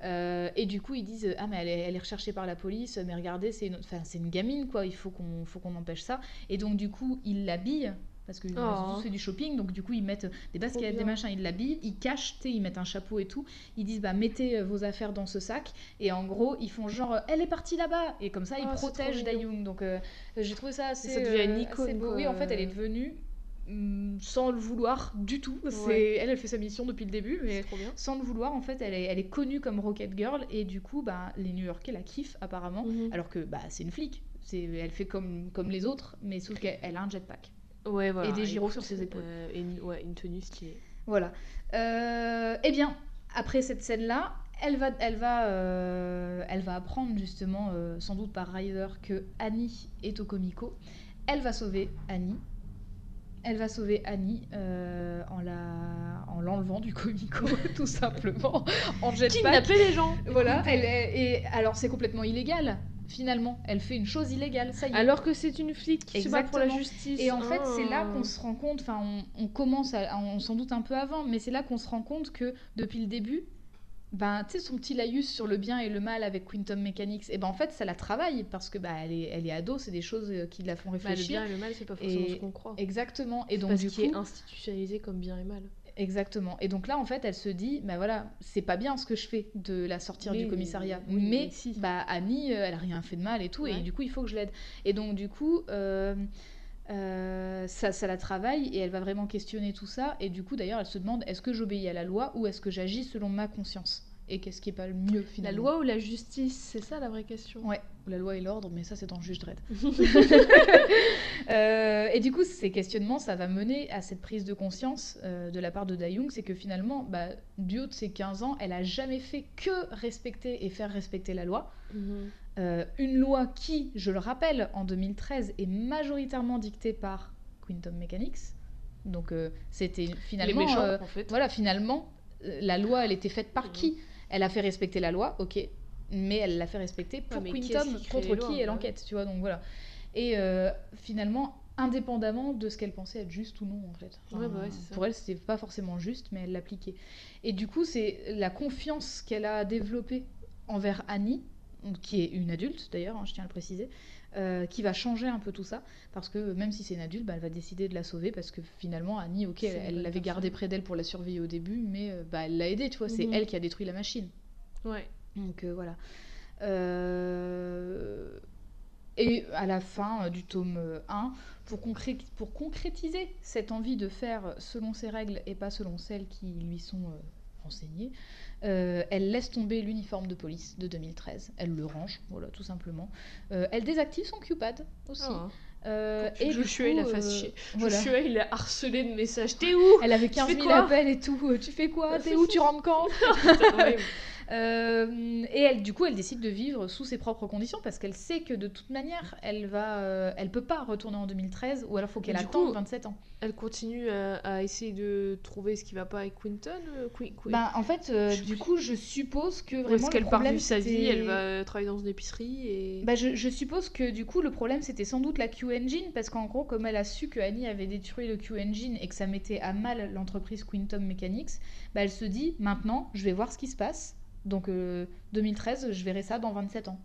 [SPEAKER 1] Euh, et du coup, ils disent Ah, mais elle est, elle est recherchée par la police, mais regardez, c'est une, gamine, quoi. Il faut qu'on faut qu'on empêche ça. Et donc, du coup, ils l'habillent. Parce que
[SPEAKER 2] Oh.
[SPEAKER 1] c'est du shopping, donc du coup ils mettent des baskets, des machins, ils l'habillent, ils cachent, ils mettent un chapeau et tout. Ils disent bah mettez euh, vos affaires dans ce sac et en gros ils font genre euh, elle est partie là-bas et comme ça ils
[SPEAKER 2] Oh,
[SPEAKER 1] protègent. Dayoung. Donc euh, j'ai trouvé ça assez.
[SPEAKER 2] ça devient une icône,
[SPEAKER 1] assez beau.
[SPEAKER 2] quoi.
[SPEAKER 1] Oui en fait elle est devenue sans le vouloir du tout. C'est elle elle fait sa mission depuis le début mais
[SPEAKER 2] C'est trop bien.
[SPEAKER 1] sans le vouloir en fait elle est, elle est connue comme Rocket Girl et du coup bah les New-Yorkais la kiffent apparemment
[SPEAKER 2] Mhm.
[SPEAKER 1] alors que bah c'est une flic. Elle fait comme, comme les autres, mais sauf qu'elle elle a un jetpack.
[SPEAKER 2] Ouais, voilà.
[SPEAKER 1] Et des gyros sur ses épaules.
[SPEAKER 2] euh, et une, ouais, une tenue stylée.
[SPEAKER 1] Voilà. Euh, eh bien, après cette scène-là, elle va, elle, va, euh, elle va apprendre justement, sans doute par Ryder, que Annie est au Comico. Elle va sauver Annie. Elle va sauver Annie euh, en la, en l'enlevant du Comico, tout simplement, en jetpack.
[SPEAKER 2] Kidnapper les gens
[SPEAKER 1] Voilà. Elle est- et alors c'est complètement illégal. Finalement, elle fait une chose illégale. Ça y est.
[SPEAKER 2] Alors que c'est une flic qui se bat pour la justice.
[SPEAKER 1] Et en fait, c'est là qu'on se rend compte, enfin, on, on commence, à, on s'en doute un peu avant, mais c'est là qu'on se rend compte que depuis le début, ben, tu sais, son petit laïus sur le bien et le mal avec Quantum Mechanics, et ben en fait, ça la travaille parce que bah, elle est, elle est ado, c'est des choses euh, qui la font
[SPEAKER 2] Bah, le
[SPEAKER 1] réfléchir.
[SPEAKER 2] bien et le mal, c'est pas forcément
[SPEAKER 1] Et-
[SPEAKER 2] ce qu'on croit.
[SPEAKER 1] Exactement. Et donc
[SPEAKER 2] Parce
[SPEAKER 1] du
[SPEAKER 2] qu'il est institutionnalisé comme bien et mal.
[SPEAKER 1] exactement. Et donc là, en fait, elle se dit, bah voilà, c'est pas bien ce que je fais de la sortir
[SPEAKER 2] Oui,
[SPEAKER 1] du commissariat,
[SPEAKER 2] oui,
[SPEAKER 1] mais
[SPEAKER 2] mais si.
[SPEAKER 1] bah Annie, euh, elle a rien fait de mal et tout, et du coup, il faut que je l'aide. Et donc du coup, euh, euh, ça, ça la travaille et elle va vraiment questionner tout ça. Et du coup, d'ailleurs, elle se demande est-ce que j'obéis à la loi ou est-ce que j'agis selon ma conscience? Et qu'est-ce qui est pas le mieux
[SPEAKER 2] La
[SPEAKER 1] finalement?
[SPEAKER 2] loi ou la justice, c'est ça la vraie question?
[SPEAKER 1] Ouais, la loi et l'ordre, mais ça c'est dans Juge Dredd. Euh, et du coup, ces questionnements, ça va mener à cette prise de conscience euh, de la part de Dayoung, c'est que finalement, bah, du haut de ses 15 ans, elle a jamais fait que respecter et faire respecter la loi.
[SPEAKER 2] Mhm.
[SPEAKER 1] Euh, une loi qui, je le rappelle, en 2013 est majoritairement dictée par Quantum Mechanics. Donc euh, c'était finalement...
[SPEAKER 2] méchants,
[SPEAKER 1] euh,
[SPEAKER 2] en fait.
[SPEAKER 1] voilà, finalement, la loi, elle était faite par
[SPEAKER 2] Mhm.
[SPEAKER 1] qui Elle a fait respecter la loi, ok, mais elle l'a fait respecter pour Quintum,
[SPEAKER 2] qui
[SPEAKER 1] contre
[SPEAKER 2] lois,
[SPEAKER 1] qui est l'enquête, tu vois, donc voilà. Et finalement, indépendamment de ce qu'elle pensait être juste ou non en fait.
[SPEAKER 2] Ouais, bah ouais, c'est ça.
[SPEAKER 1] Pour elle, c'était pas forcément juste, mais elle l'appliquait. Et du coup, c'est la confiance qu'elle a développée envers Annie, qui est une adulte d'ailleurs, hein, je tiens à le préciser, euh, qui va changer un peu tout ça, parce que même si c'est une adulte, bah, elle va décider de la sauver, parce que finalement, Annie, ok,
[SPEAKER 2] C'est
[SPEAKER 1] elle l'avait gardée près d'elle pour la surveiller au début, mais euh, bah, elle l'a aidée, tu vois, c'est
[SPEAKER 2] Mhm.
[SPEAKER 1] elle qui a détruit la machine.
[SPEAKER 2] Ouais.
[SPEAKER 1] Donc euh, voilà. Euh, Et à la fin du tome euh, 1, pour, concré- pour concrétiser cette envie de faire selon ses règles et pas selon celles qui lui sont euh, enseignées, euh, elle laisse tomber l'uniforme de police de 2013. Elle le range, voilà, tout simplement. Euh, elle désactive son Q-pad aussi.
[SPEAKER 2] Ah.
[SPEAKER 1] Euh,
[SPEAKER 2] et Joshua, il fasse
[SPEAKER 1] euh,
[SPEAKER 2] chier.
[SPEAKER 1] voilà.
[SPEAKER 2] Joshua, il a harcelé de messages. T'es où
[SPEAKER 1] Elle avait 15
[SPEAKER 2] fais
[SPEAKER 1] 000
[SPEAKER 2] quoi
[SPEAKER 1] appels et tout. Tu fais quoi T'es où Tu rentres quand. Euh, et elle, du coup, elle décide de vivre sous ses propres conditions parce qu'elle sait que de toute manière, elle va, euh, elle peut pas retourner en 2013 ou alors faut qu'elle
[SPEAKER 2] Du
[SPEAKER 1] attende
[SPEAKER 2] coup,
[SPEAKER 1] 27 ans.
[SPEAKER 2] Elle continue à, à essayer de trouver ce qui va pas avec Quinton. euh,
[SPEAKER 1] Ben, en fait,
[SPEAKER 2] sais
[SPEAKER 1] du coup, je suppose que vraiment le
[SPEAKER 2] qu'elle part vivre sa vie, elle va travailler dans une épicerie et.
[SPEAKER 1] Bah, je, je suppose que du coup le problème c'était sans doute la Q-Engine parce qu'en gros comme elle a su que Annie avait détruit le Q-Engine et que ça mettait à mal l'entreprise Quantum Mechanics, bah, elle se dit maintenant je vais voir ce qui se passe. Donc euh, 2013 je verrai ça dans 27 ans.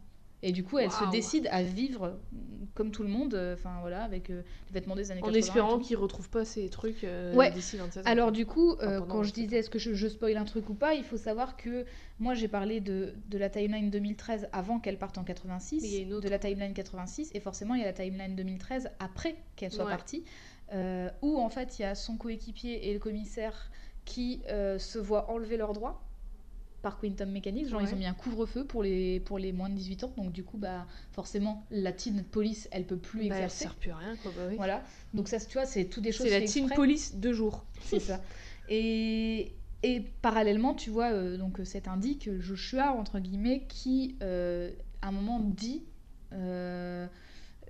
[SPEAKER 1] Et du coup elle se décide à vivre mm, comme tout le monde, euh, enfin voilà avec euh, les vêtements des années
[SPEAKER 2] en
[SPEAKER 1] 80. et
[SPEAKER 2] espérant
[SPEAKER 1] tout.
[SPEAKER 2] qu'il retrouve pas ces trucs euh,
[SPEAKER 1] Ouais.
[SPEAKER 2] d'ici 27 ans.
[SPEAKER 1] Alors du coup, euh, quand je
[SPEAKER 2] 27 ans.
[SPEAKER 1] disais est-ce que je, je spoil un truc ou pas, il faut savoir que moi j'ai parlé de, de la timeline 2013 avant qu'elle parte en 86,
[SPEAKER 2] Mais il y a une autre.
[SPEAKER 1] de la timeline 86, et forcément il y a la timeline 2013 après qu'elle soit
[SPEAKER 2] Ouais.
[SPEAKER 1] partie, euh, où en fait il y a son coéquipier et le commissaire qui euh, se voient enlever leurs droits par Quantum Mechanics, genre
[SPEAKER 2] Ouais.
[SPEAKER 1] ils ont mis un couvre-feu pour les, pour les moins de 18 ans, donc du coup bah forcément la teen police elle peut plus
[SPEAKER 2] Bah, elle
[SPEAKER 1] exercer.
[SPEAKER 2] sert plus à rien, quoi. Bah, oui.
[SPEAKER 1] Voilà, donc ça tu vois c'est tout des choses
[SPEAKER 2] C'est la team
[SPEAKER 1] exprès.
[SPEAKER 2] police de jour.
[SPEAKER 1] C'est ça. Et, et parallèlement, tu vois, euh, donc cet indique Joshua, entre guillemets, qui, euh, à un moment, dit euh,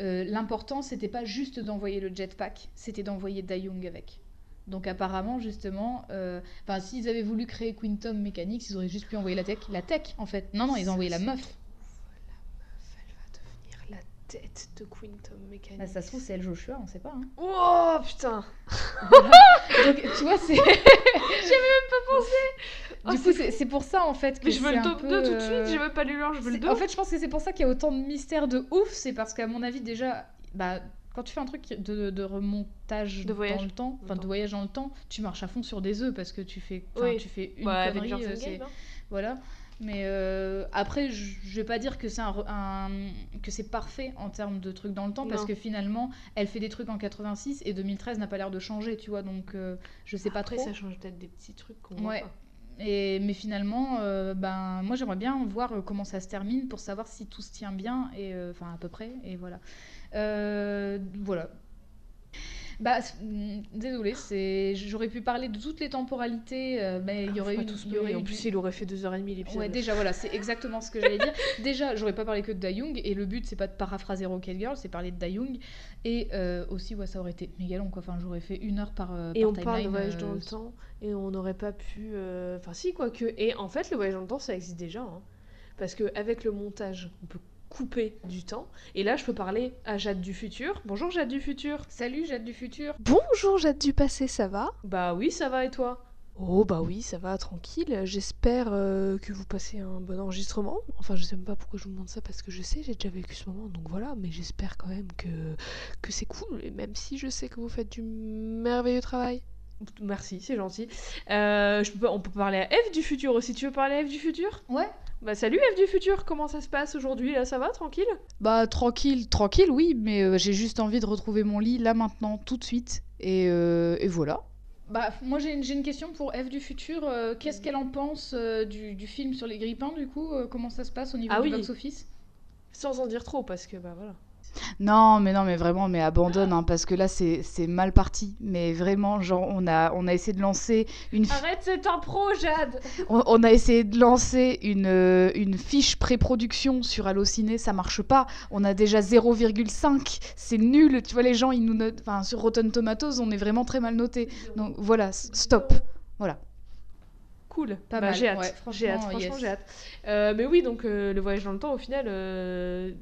[SPEAKER 1] euh, l'important, c'était pas juste d'envoyer le jetpack, c'était d'envoyer Dayung avec. Donc apparemment, justement, euh, enfin, s'ils avaient voulu créer Quantum Mechanics, ils auraient juste pu envoyer la tech. La tech, en fait. Non, non, ils ont envoyé la meuf.
[SPEAKER 2] La meuf, elle va devenir la tête de Quantum Mechanics.
[SPEAKER 1] Bah, ça se trouve, c'est elle Joshua, on sait pas. hein.
[SPEAKER 2] Oh putain
[SPEAKER 1] Donc, tu vois, c'est...
[SPEAKER 2] Oh,
[SPEAKER 1] Du coup, c'est pour ça, en fait, que
[SPEAKER 2] Mais je veux le
[SPEAKER 1] peu,
[SPEAKER 2] 2 tout de
[SPEAKER 1] euh,
[SPEAKER 2] suite, je veux pas 1, je veux le
[SPEAKER 1] C'est-
[SPEAKER 2] 2.
[SPEAKER 1] En fait, je pense que c'est pour ça qu'il y a autant de mystères de ouf. C'est parce qu'à mon avis, déjà, bah, quand tu fais un truc de, de remontage
[SPEAKER 2] De voyage
[SPEAKER 1] dans le temps, enfin de voyage dans le temps, tu marches à fond sur des œufs parce que tu fais,
[SPEAKER 2] Oui.
[SPEAKER 1] tu fais une
[SPEAKER 2] avec
[SPEAKER 1] connerie. Euh,
[SPEAKER 2] Endgame, hein.
[SPEAKER 1] voilà. Mais euh, après, je vais pas dire que c'est un, que c'est parfait en termes de trucs dans le temps, parce que finalement, elle fait des trucs en 86 et 2013 n'a pas l'air de changer, tu vois. Donc, euh, je sais pas
[SPEAKER 2] Après,
[SPEAKER 1] trop.
[SPEAKER 2] ça change peut-être des petits trucs qu'on voit
[SPEAKER 1] Ouais.
[SPEAKER 2] pas.
[SPEAKER 1] Et, mais finalement, euh, ben, moi j'aimerais bien voir comment ça se termine pour savoir si tout se tient bien, et enfin à peu près, et voilà. Euh, voilà. Bah, mm, désolé, c'est, j'aurais pu parler de toutes les temporalités, euh, mais il y
[SPEAKER 2] Ah,
[SPEAKER 1] aurait eu,
[SPEAKER 2] tout
[SPEAKER 1] y aurait eu
[SPEAKER 2] En
[SPEAKER 1] du-
[SPEAKER 2] plus, il aurait fait 2h30 l'épisode.
[SPEAKER 1] Ouais, déjà, voilà, c'est exactement ce que j'allais dire. Déjà, j'aurais pas parlé que de Dayung, et le but, c'est pas de paraphraser Rocket Girl, c'est parler de Dayung. Et euh, aussi, ouais, ça aurait été méga long, quoi. Enfin, j'aurais fait une heure par, euh,
[SPEAKER 2] Et
[SPEAKER 1] par
[SPEAKER 2] on parle de voyage dans le temps, et on n'aurait pas pu. Enfin, si, quoique. Et en fait, le voyage dans le temps, ça existe déjà. hein. Parce qu'avec le montage, on peut couper du temps. Et là, je peux parler à Jade du futur. Bonjour, Jade du futur.
[SPEAKER 1] Salut, Jade du futur.
[SPEAKER 3] Bonjour Jade du passé, ça va?
[SPEAKER 2] Bah oui, ça va, et toi?
[SPEAKER 3] Oh bah oui, ça va, tranquille. J'espère euh, que vous passez un bon enregistrement. Enfin, je sais même pas pourquoi je vous demande ça parce que je sais, j'ai déjà vécu ce moment, donc voilà. Mais j'espère quand même que, que c'est cool, et même si je sais que vous faites du merveilleux travail.
[SPEAKER 2] Merci, c'est gentil. Euh, je peux, on peut parler à Eve du futur aussi. Tu veux parler à Eve du futur?
[SPEAKER 1] Ouais.
[SPEAKER 2] Bah salut Eve du futur, comment ça se passe aujourd'hui? Là, ça va, tranquille?
[SPEAKER 1] Bah tranquille, tranquille, oui, mais euh, j'ai juste envie de retrouver mon lit là maintenant, tout de suite, et, euh, et voilà. Bah moi j'ai une, j'ai une question pour Eve du futur. euh, Qu'est-ce qu'elle en pense euh, du, du film sur les grippins du coup euh, Comment ça se passe au niveau
[SPEAKER 2] Ah
[SPEAKER 1] du
[SPEAKER 2] oui.
[SPEAKER 1] box-office?
[SPEAKER 2] Sans en dire trop, parce que bah voilà.
[SPEAKER 4] Non, mais non, mais vraiment, mais abandonne, hein, parce que là, c'est mal parti. Mais vraiment, genre, on a, on a essayé de lancer une,
[SPEAKER 2] Arrête, c'est un pro, Jade
[SPEAKER 4] on, on a essayé de lancer une, euh, une fiche pré-production sur Allociné, ça marche pas. On a déjà 0,5, c'est nul. Tu vois, les gens, ils nous notent, enfin, sur Rotten Tomatoes, on est vraiment très mal noté. Donc voilà, stop. Voilà.
[SPEAKER 2] Cool,
[SPEAKER 1] Pas
[SPEAKER 2] Bah,
[SPEAKER 1] mal,
[SPEAKER 2] j'ai hâte,
[SPEAKER 1] ouais,
[SPEAKER 2] j'ai hâte,
[SPEAKER 1] franchement, yes.
[SPEAKER 2] hâte. Euh, mais oui, donc euh, le voyage dans le temps, au final, euh,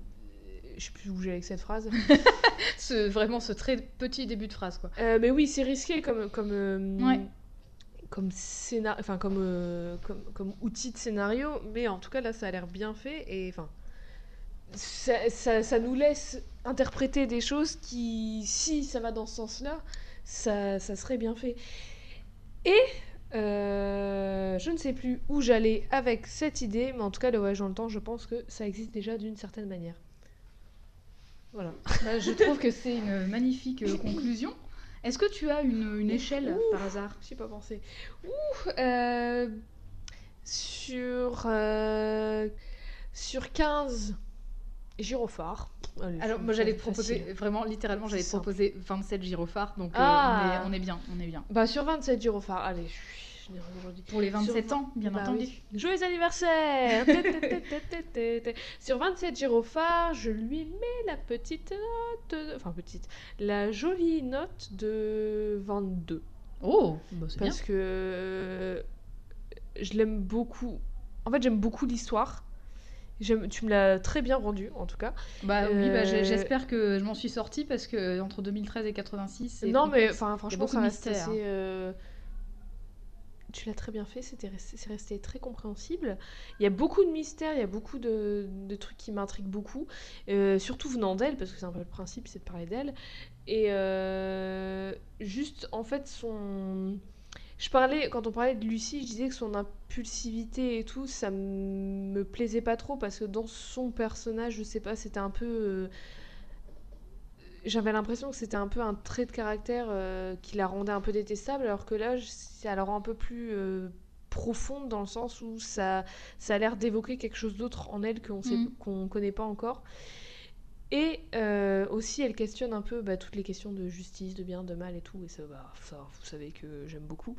[SPEAKER 2] Je sais plus où j'ai avec cette phrase.
[SPEAKER 1] ce, vraiment ce très petit début de phrase, quoi.
[SPEAKER 2] Euh, mais oui, c'est risqué comme comme euh,
[SPEAKER 1] Ouais.
[SPEAKER 2] comme scénar... enfin comme, euh, comme comme outil de scénario, mais en tout cas là ça a l'air bien fait et enfin ça, ça, ça nous laisse interpréter des choses qui, si ça va dans ce sens-là, ça, ça serait bien fait. Et euh, je ne sais plus où j'allais avec cette idée, mais en tout cas, le voyage dans le temps, je pense que ça existe déjà d'une certaine manière. Voilà.
[SPEAKER 1] Bah, je trouve que c'est une magnifique euh, conclusion. Est-ce que tu as une, une échelle par hasard?
[SPEAKER 2] J'y ai pas pensé. Ouh, euh, sur, euh, sur 15 gyrophares. Allez,
[SPEAKER 1] Alors moi j'allais proposer,
[SPEAKER 2] facile.
[SPEAKER 1] vraiment littéralement j'allais proposer 27 gyrophares, donc euh,
[SPEAKER 2] Ah.
[SPEAKER 1] on, est, on est bien, on est bien.
[SPEAKER 2] Bah sur 27 gyrophares, allez, je suis aujourd'hui.
[SPEAKER 1] Pour les 27
[SPEAKER 2] Sur-
[SPEAKER 1] ans, bien
[SPEAKER 2] Bah
[SPEAKER 1] entendu.
[SPEAKER 2] oui. Joyeux anniversaire. Sur 27 gyrophares, je lui mets la petite note, de- enfin petite, la jolie note de 22.
[SPEAKER 1] Oh, bah, c'est bien.
[SPEAKER 2] Parce que euh, je l'aime beaucoup. En fait, j'aime beaucoup l'histoire. J'aime- Tu me l'as très bien rendu, en tout cas.
[SPEAKER 1] Bah oui, bah,
[SPEAKER 2] Euh,
[SPEAKER 1] j'espère que je m'en suis sortie parce que entre 2013 et 86, c'est
[SPEAKER 2] Non, mais enfin, franchement, ça reste assez. euh, Tu l'as très bien fait, c'est resté très compréhensible. Il y a beaucoup de mystères, il y a beaucoup de, trucs qui m'intriguent beaucoup, euh, surtout venant d'elle, parce que c'est un peu le principe, c'est de parler d'elle. Et euh, juste, en fait, son. Je parlais, quand on parlait de Lucie, je disais que son impulsivité et tout, ça me plaisait pas trop parce que dans son personnage, je sais pas, c'était un peu. euh, J'avais l'impression que c'était un peu un trait de caractère euh, qui la rendait un peu détestable, alors que là, ça la rend un peu plus euh, profonde dans le sens où ça, ça a l'air d'évoquer quelque chose d'autre en elle qu'on
[SPEAKER 1] Mhm.
[SPEAKER 2] qu'on connaît pas encore. Et euh, aussi, elle questionne un peu bah, toutes les questions de justice, de bien, de mal et tout. Et ça, bah, ça vous savez que j'aime beaucoup.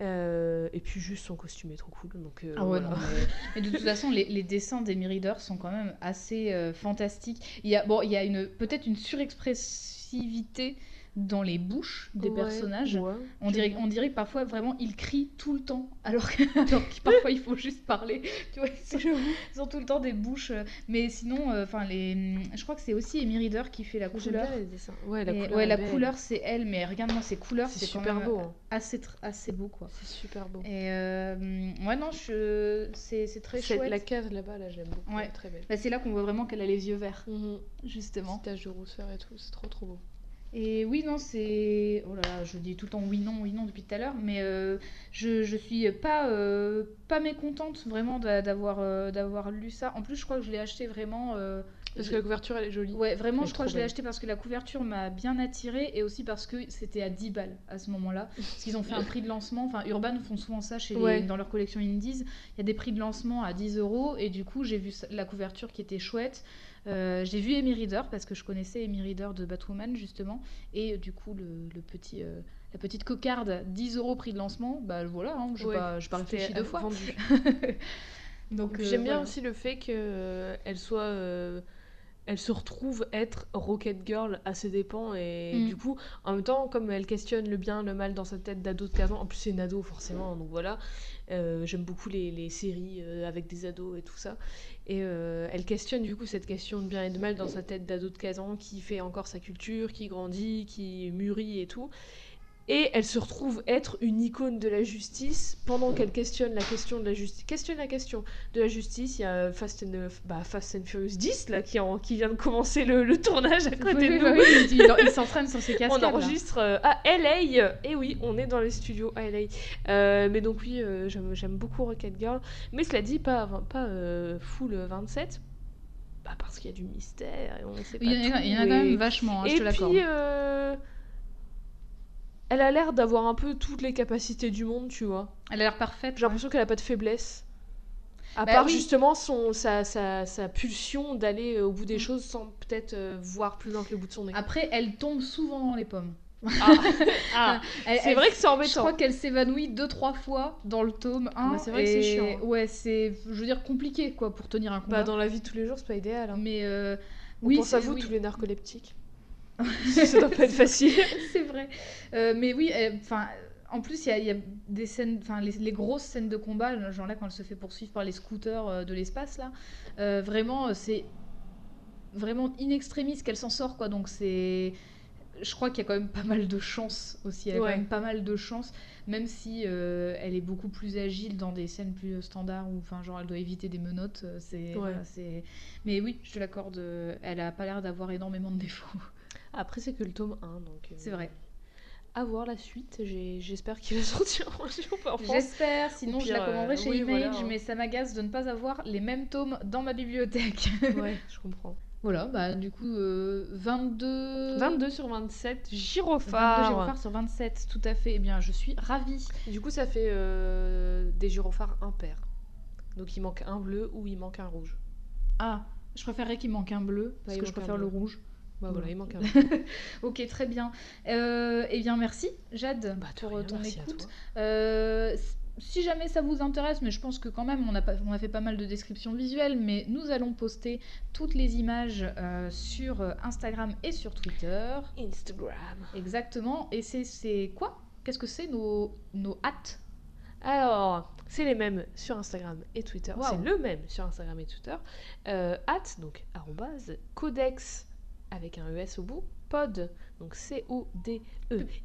[SPEAKER 2] Euh, et puis, juste son costume est trop cool. Donc, euh,
[SPEAKER 1] Ah ouais,
[SPEAKER 2] voilà.
[SPEAKER 1] non, mais... mais de toute façon, les, les dessins d'Amy Reader sont quand même assez fantastiques. Il y a, bon, il y a une, peut-être une surexpressivité dans les bouches des
[SPEAKER 2] Ouais,
[SPEAKER 1] personnages.
[SPEAKER 2] ouais,
[SPEAKER 1] On dirait, on dirait que parfois, vraiment, ils crient tout le temps, alors que, alors que parfois, il faut juste parler. Tu vois, ils ont tout le temps des bouches. euh, Mais sinon, euh, les, je crois que c'est aussi Amy Reader qui fait la couleur.
[SPEAKER 2] bien les dessins. Ouais, la
[SPEAKER 1] Et-
[SPEAKER 2] couleur.
[SPEAKER 1] ouais, la couleur, c'est elle, mais regarde-moi ces couleurs,
[SPEAKER 2] C'est
[SPEAKER 1] quand
[SPEAKER 2] super
[SPEAKER 1] même
[SPEAKER 2] beau. hein.
[SPEAKER 1] assez, assez beau, quoi.
[SPEAKER 2] C'est super beau.
[SPEAKER 1] Et euh, ouais, non, je... c'est très chouette.
[SPEAKER 2] La case là-bas, là, j'aime beaucoup.
[SPEAKER 1] Ouais.
[SPEAKER 2] très belle.
[SPEAKER 1] Bah, c'est là qu'on voit vraiment qu'elle a les yeux verts,
[SPEAKER 2] Mhm.
[SPEAKER 1] justement.
[SPEAKER 2] Petit tache de rousseur et tout, c'est trop trop beau.
[SPEAKER 1] Et oui, non, c'est. Oh là là, je dis tout le temps oui, non, oui, non depuis tout à l'heure, mais euh, je, je suis pas, euh, pas mécontente vraiment d'a- d'avoir euh, d'avoir lu ça. En plus, je crois que je l'ai acheté vraiment. Euh,
[SPEAKER 2] Parce que la couverture, elle est jolie.
[SPEAKER 1] Ouais, vraiment, je crois que je l'ai acheté parce que la couverture m'a bien attirée et aussi parce que c'était à 10 balles à ce moment-là. Parce qu'ils ont fait un prix de lancement. Enfin, Urban font souvent ça chez les- dans leur collection Indies. Il y a des prix de lancement à 10 euros et du coup, j'ai vu la couverture qui était chouette. Euh, j'ai vu Amy Reader parce que je connaissais Amy Reader de Batwoman justement. Et euh, du coup, le, le petit. euh, la petite cocarde, 10 euros prix de lancement, bah voilà, hein, je n'ai
[SPEAKER 2] Ouais,
[SPEAKER 1] pas, réfléchi deux fois.
[SPEAKER 2] vendu.
[SPEAKER 1] Donc euh,
[SPEAKER 2] J'aime bien
[SPEAKER 1] voilà.
[SPEAKER 2] aussi le fait qu'elle soit. Elle se retrouve être Rocket Girl à ses dépens et
[SPEAKER 1] Mm.
[SPEAKER 2] du coup, en même temps, comme elle questionne le bien, le mal dans sa tête d'ado de 15 ans, en plus c'est une ado forcément, donc voilà, euh, j'aime beaucoup les, les séries euh, avec des ados et tout ça. Et euh, elle questionne du coup cette question de bien et de mal dans sa tête d'ado de 15 ans qui fait encore sa culture, qui grandit, qui mûrit et tout. Et elle se retrouve être une icône de la justice pendant qu'elle questionne la question de la justice. Questionne la question de la justice. Il y a Fast and, bah, Fast and Furious 10 là, qui, en- qui vient de commencer le, le tournage à côté
[SPEAKER 1] Oui,
[SPEAKER 2] de nous.
[SPEAKER 1] bah oui, il, il- s'entraîne sur ses cascades.
[SPEAKER 2] On enregistre euh, à LA. Et oui, on est dans les studios à LA. Euh, mais donc oui, euh, j'aime beaucoup Rocket Girl. Mais cela dit, pas, pas euh, full 27. Bah, parce qu'il y a du mystère et on sait pas
[SPEAKER 1] Il y en a, quand
[SPEAKER 2] et-
[SPEAKER 1] même vachement, hein, je
[SPEAKER 2] et
[SPEAKER 1] te l'accorde.
[SPEAKER 2] puis, euh, elle a l'air d'avoir un peu toutes les capacités du monde, tu vois.
[SPEAKER 1] Elle a l'air parfaite.
[SPEAKER 2] J'ai l'impression qu'elle a pas de faiblesse. À
[SPEAKER 1] Bah
[SPEAKER 2] part
[SPEAKER 1] oui.
[SPEAKER 2] justement son, sa, sa, sa pulsion d'aller euh, au bout des choses sans peut-être euh, voir plus loin que le bout de son nez.
[SPEAKER 1] Après, elle tombe souvent dans les pommes.
[SPEAKER 2] Ah. Ah. C'est vrai que c'est
[SPEAKER 1] Je
[SPEAKER 2] embêtant.
[SPEAKER 1] crois qu'elle s'évanouit deux trois fois dans le tome 1.
[SPEAKER 2] bah, c'est vrai que c'est chiant, hein.
[SPEAKER 1] Ouais, c'est, je veux dire, compliqué quoi pour tenir un combat.
[SPEAKER 2] Bah, dans la vie de tous les jours, c'est pas idéal. Hein.
[SPEAKER 1] Mais euh,
[SPEAKER 2] On
[SPEAKER 1] oui,
[SPEAKER 2] pense à vous,
[SPEAKER 1] oui,
[SPEAKER 2] tous les narcoleptiques. ça doit pas être facile.
[SPEAKER 1] c'est vrai. Euh, mais oui, elle- enfin. En plus, il y, a- y a des scènes, enfin les, les grosses scènes de combat, genre là quand elle se fait poursuivre par les scooters euh, de l'espace là, euh, vraiment euh, c'est vraiment in extremis qu'elle s'en sort, quoi. Donc c'est. Je crois qu'il y a quand même pas mal de chance aussi. Elle a
[SPEAKER 2] Ouais.
[SPEAKER 1] quand même pas mal de chance, même si euh, elle est beaucoup plus agile dans des scènes plus standards où, enfin, genre, elle doit éviter des menottes. euh, C'est. voilà, c'est- Mais oui, je te l'accorde. euh, Elle a pas l'air d'avoir énormément de défauts.
[SPEAKER 2] Après, c'est que le tome 1, donc. euh,
[SPEAKER 1] C'est vrai.
[SPEAKER 2] À voir la suite. J'espère qu'il va sortir en France.
[SPEAKER 1] J'espère, sinon je la commanderai
[SPEAKER 2] euh,
[SPEAKER 1] chez
[SPEAKER 2] oui,
[SPEAKER 1] Image,
[SPEAKER 2] voilà.
[SPEAKER 1] mais ça m'agace de ne pas avoir les mêmes tomes dans ma bibliothèque.
[SPEAKER 2] Ouais, je comprends.
[SPEAKER 1] voilà, bah du coup, euh, 22...
[SPEAKER 2] 22 sur 27,
[SPEAKER 1] 22
[SPEAKER 2] gyrophares.
[SPEAKER 1] gyrophares sur 27, tout à fait. Eh bien, je suis ravie.
[SPEAKER 2] Du coup, ça fait euh, des gyrophares impairs. Donc il manque un bleu ou il manque un rouge.
[SPEAKER 1] Ah, je préférerais qu'il manque un bleu, parce que je préfère le rouge.
[SPEAKER 2] Bah voilà,
[SPEAKER 1] Voilà.
[SPEAKER 2] il manque un.
[SPEAKER 1] Ok, très bien. Euh, eh bien, merci, Jade,
[SPEAKER 2] Bah, de
[SPEAKER 1] pour
[SPEAKER 2] rien,
[SPEAKER 1] ton écoute. Euh, si jamais ça vous intéresse, mais je pense que quand même on a, pas- on a fait pas mal de descriptions visuelles, mais nous allons poster toutes les images euh, sur euh, Instagram et sur Twitter.
[SPEAKER 2] Instagram.
[SPEAKER 1] Exactement. Et c'est- quoi? Qu'est-ce que c'est nos, nos hâtes?
[SPEAKER 2] Alors, c'est les mêmes sur Instagram et Twitter. C'est le même sur Instagram et Twitter. Euh, at, donc arrobase, codex avec un ES au bout, pod, donc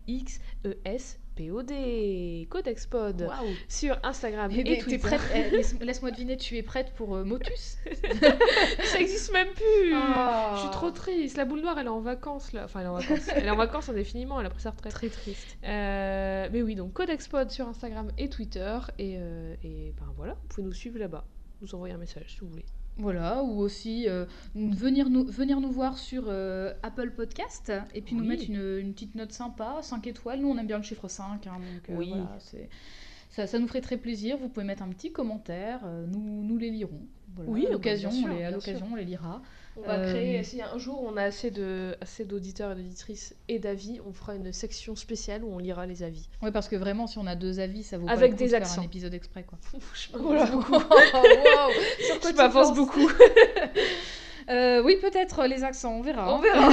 [SPEAKER 2] C-O-D-E-X-E-S P-O-D, codex pod,
[SPEAKER 1] Waouh
[SPEAKER 2] sur Instagram et,
[SPEAKER 1] Et T'es
[SPEAKER 2] Twitter.
[SPEAKER 1] prête Eh, laisse- Laisse-moi deviner, tu es prête pour euh, Motus
[SPEAKER 2] Ça existe même plus
[SPEAKER 1] Ah.
[SPEAKER 2] Je suis trop triste. La boule noire, elle est en vacances là. Enfin, elle est en vacances. elle est en vacances indéfiniment. Elle a pris sa retraite.
[SPEAKER 1] Très triste.
[SPEAKER 2] Euh, mais oui, donc Codexpod sur Instagram et Twitter. Et, euh, et ben voilà, vous pouvez nous suivre là-bas. Nous envoyer un message si vous voulez.
[SPEAKER 1] Voilà, ou aussi euh, venir, nous, venir nous voir sur euh, Apple Podcast et puis nous mettre une, une petite note sympa, 5 étoiles. Nous, on aime bien le chiffre 5, hein, donc euh,
[SPEAKER 2] Oui.
[SPEAKER 1] voilà, ça, ça nous ferait très plaisir. Vous pouvez mettre un petit commentaire, nous, nous les lirons. Voilà,
[SPEAKER 2] Oui,
[SPEAKER 1] à l'occasion,
[SPEAKER 2] bien sûr,
[SPEAKER 1] on les- à l'occasion, on les lira.
[SPEAKER 2] On va
[SPEAKER 1] Euh,
[SPEAKER 2] créer, si un jour on a assez de assez d'auditeurs et d'auditrices et d'avis, on fera une section spéciale où on lira les avis.
[SPEAKER 1] Ouais, parce que vraiment, si on a deux avis, ça vaut pas
[SPEAKER 2] Avec
[SPEAKER 1] le
[SPEAKER 2] des
[SPEAKER 1] de faire
[SPEAKER 2] accents.
[SPEAKER 1] un épisode exprès, quoi.
[SPEAKER 2] Je m'avance beaucoup.
[SPEAKER 1] Waouh Sur quoi
[SPEAKER 2] Je
[SPEAKER 1] tu
[SPEAKER 2] m'avance
[SPEAKER 1] penses
[SPEAKER 2] beaucoup.
[SPEAKER 1] Euh, oui, peut-être euh, les accents, on verra.
[SPEAKER 2] On verra.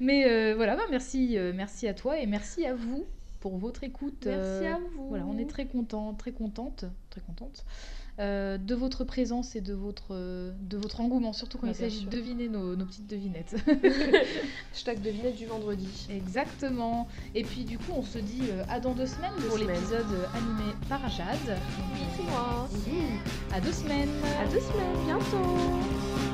[SPEAKER 1] Mais euh, voilà, bah, merci, euh, merci à toi et merci à vous pour votre écoute.
[SPEAKER 2] Merci
[SPEAKER 1] euh,
[SPEAKER 2] à vous.
[SPEAKER 1] Voilà, on est très content, très contente, très contente euh, de votre présence et de votre, de votre engouement, surtout quand
[SPEAKER 2] Bah,
[SPEAKER 1] il s'agit de deviner nos, nos petites devinettes.
[SPEAKER 2] Hashtag devinette du vendredi.
[SPEAKER 1] Exactement. Et puis du coup, on se dit euh, à dans deux semaines
[SPEAKER 2] Deux
[SPEAKER 1] pour l'épisode animé par Jade.
[SPEAKER 2] C'est moi.
[SPEAKER 1] Mmh. À deux semaines.
[SPEAKER 2] À deux semaines, bientôt.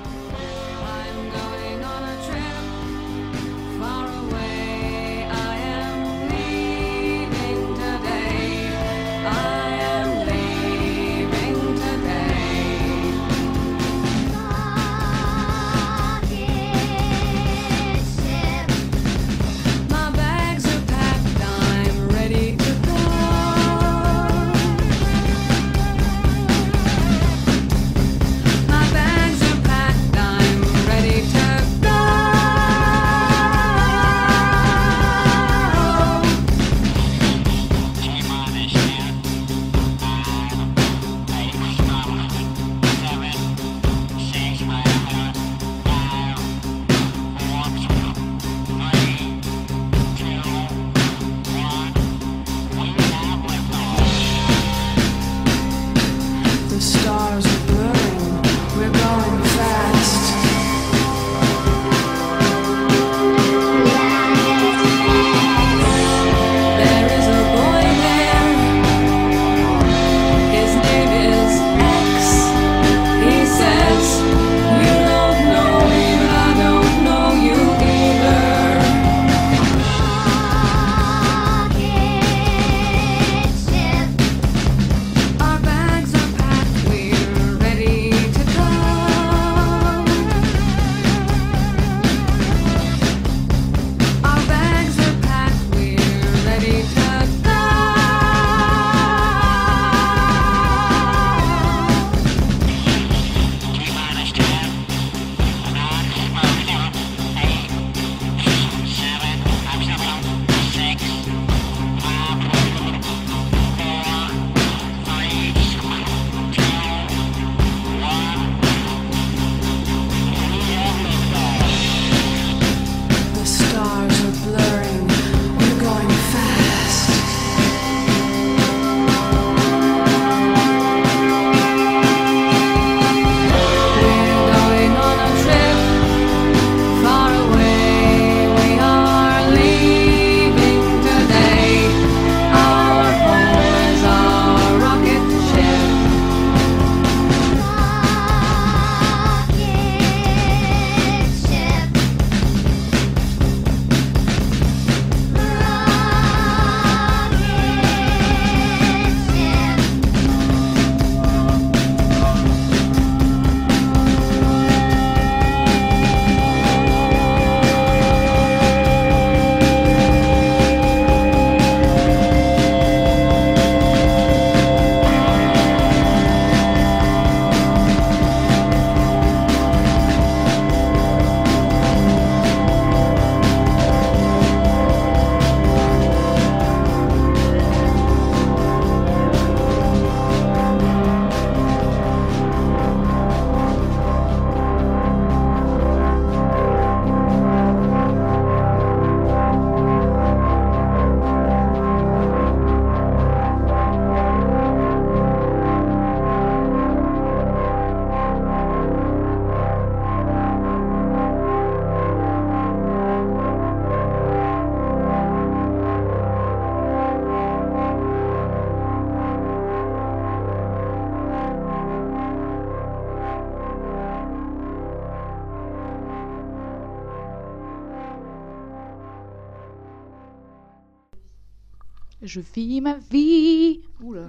[SPEAKER 1] Je vis ma vie. Oula.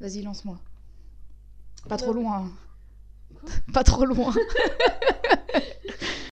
[SPEAKER 1] Vas-y, lance-moi. Pas trop loin. Pas trop loin.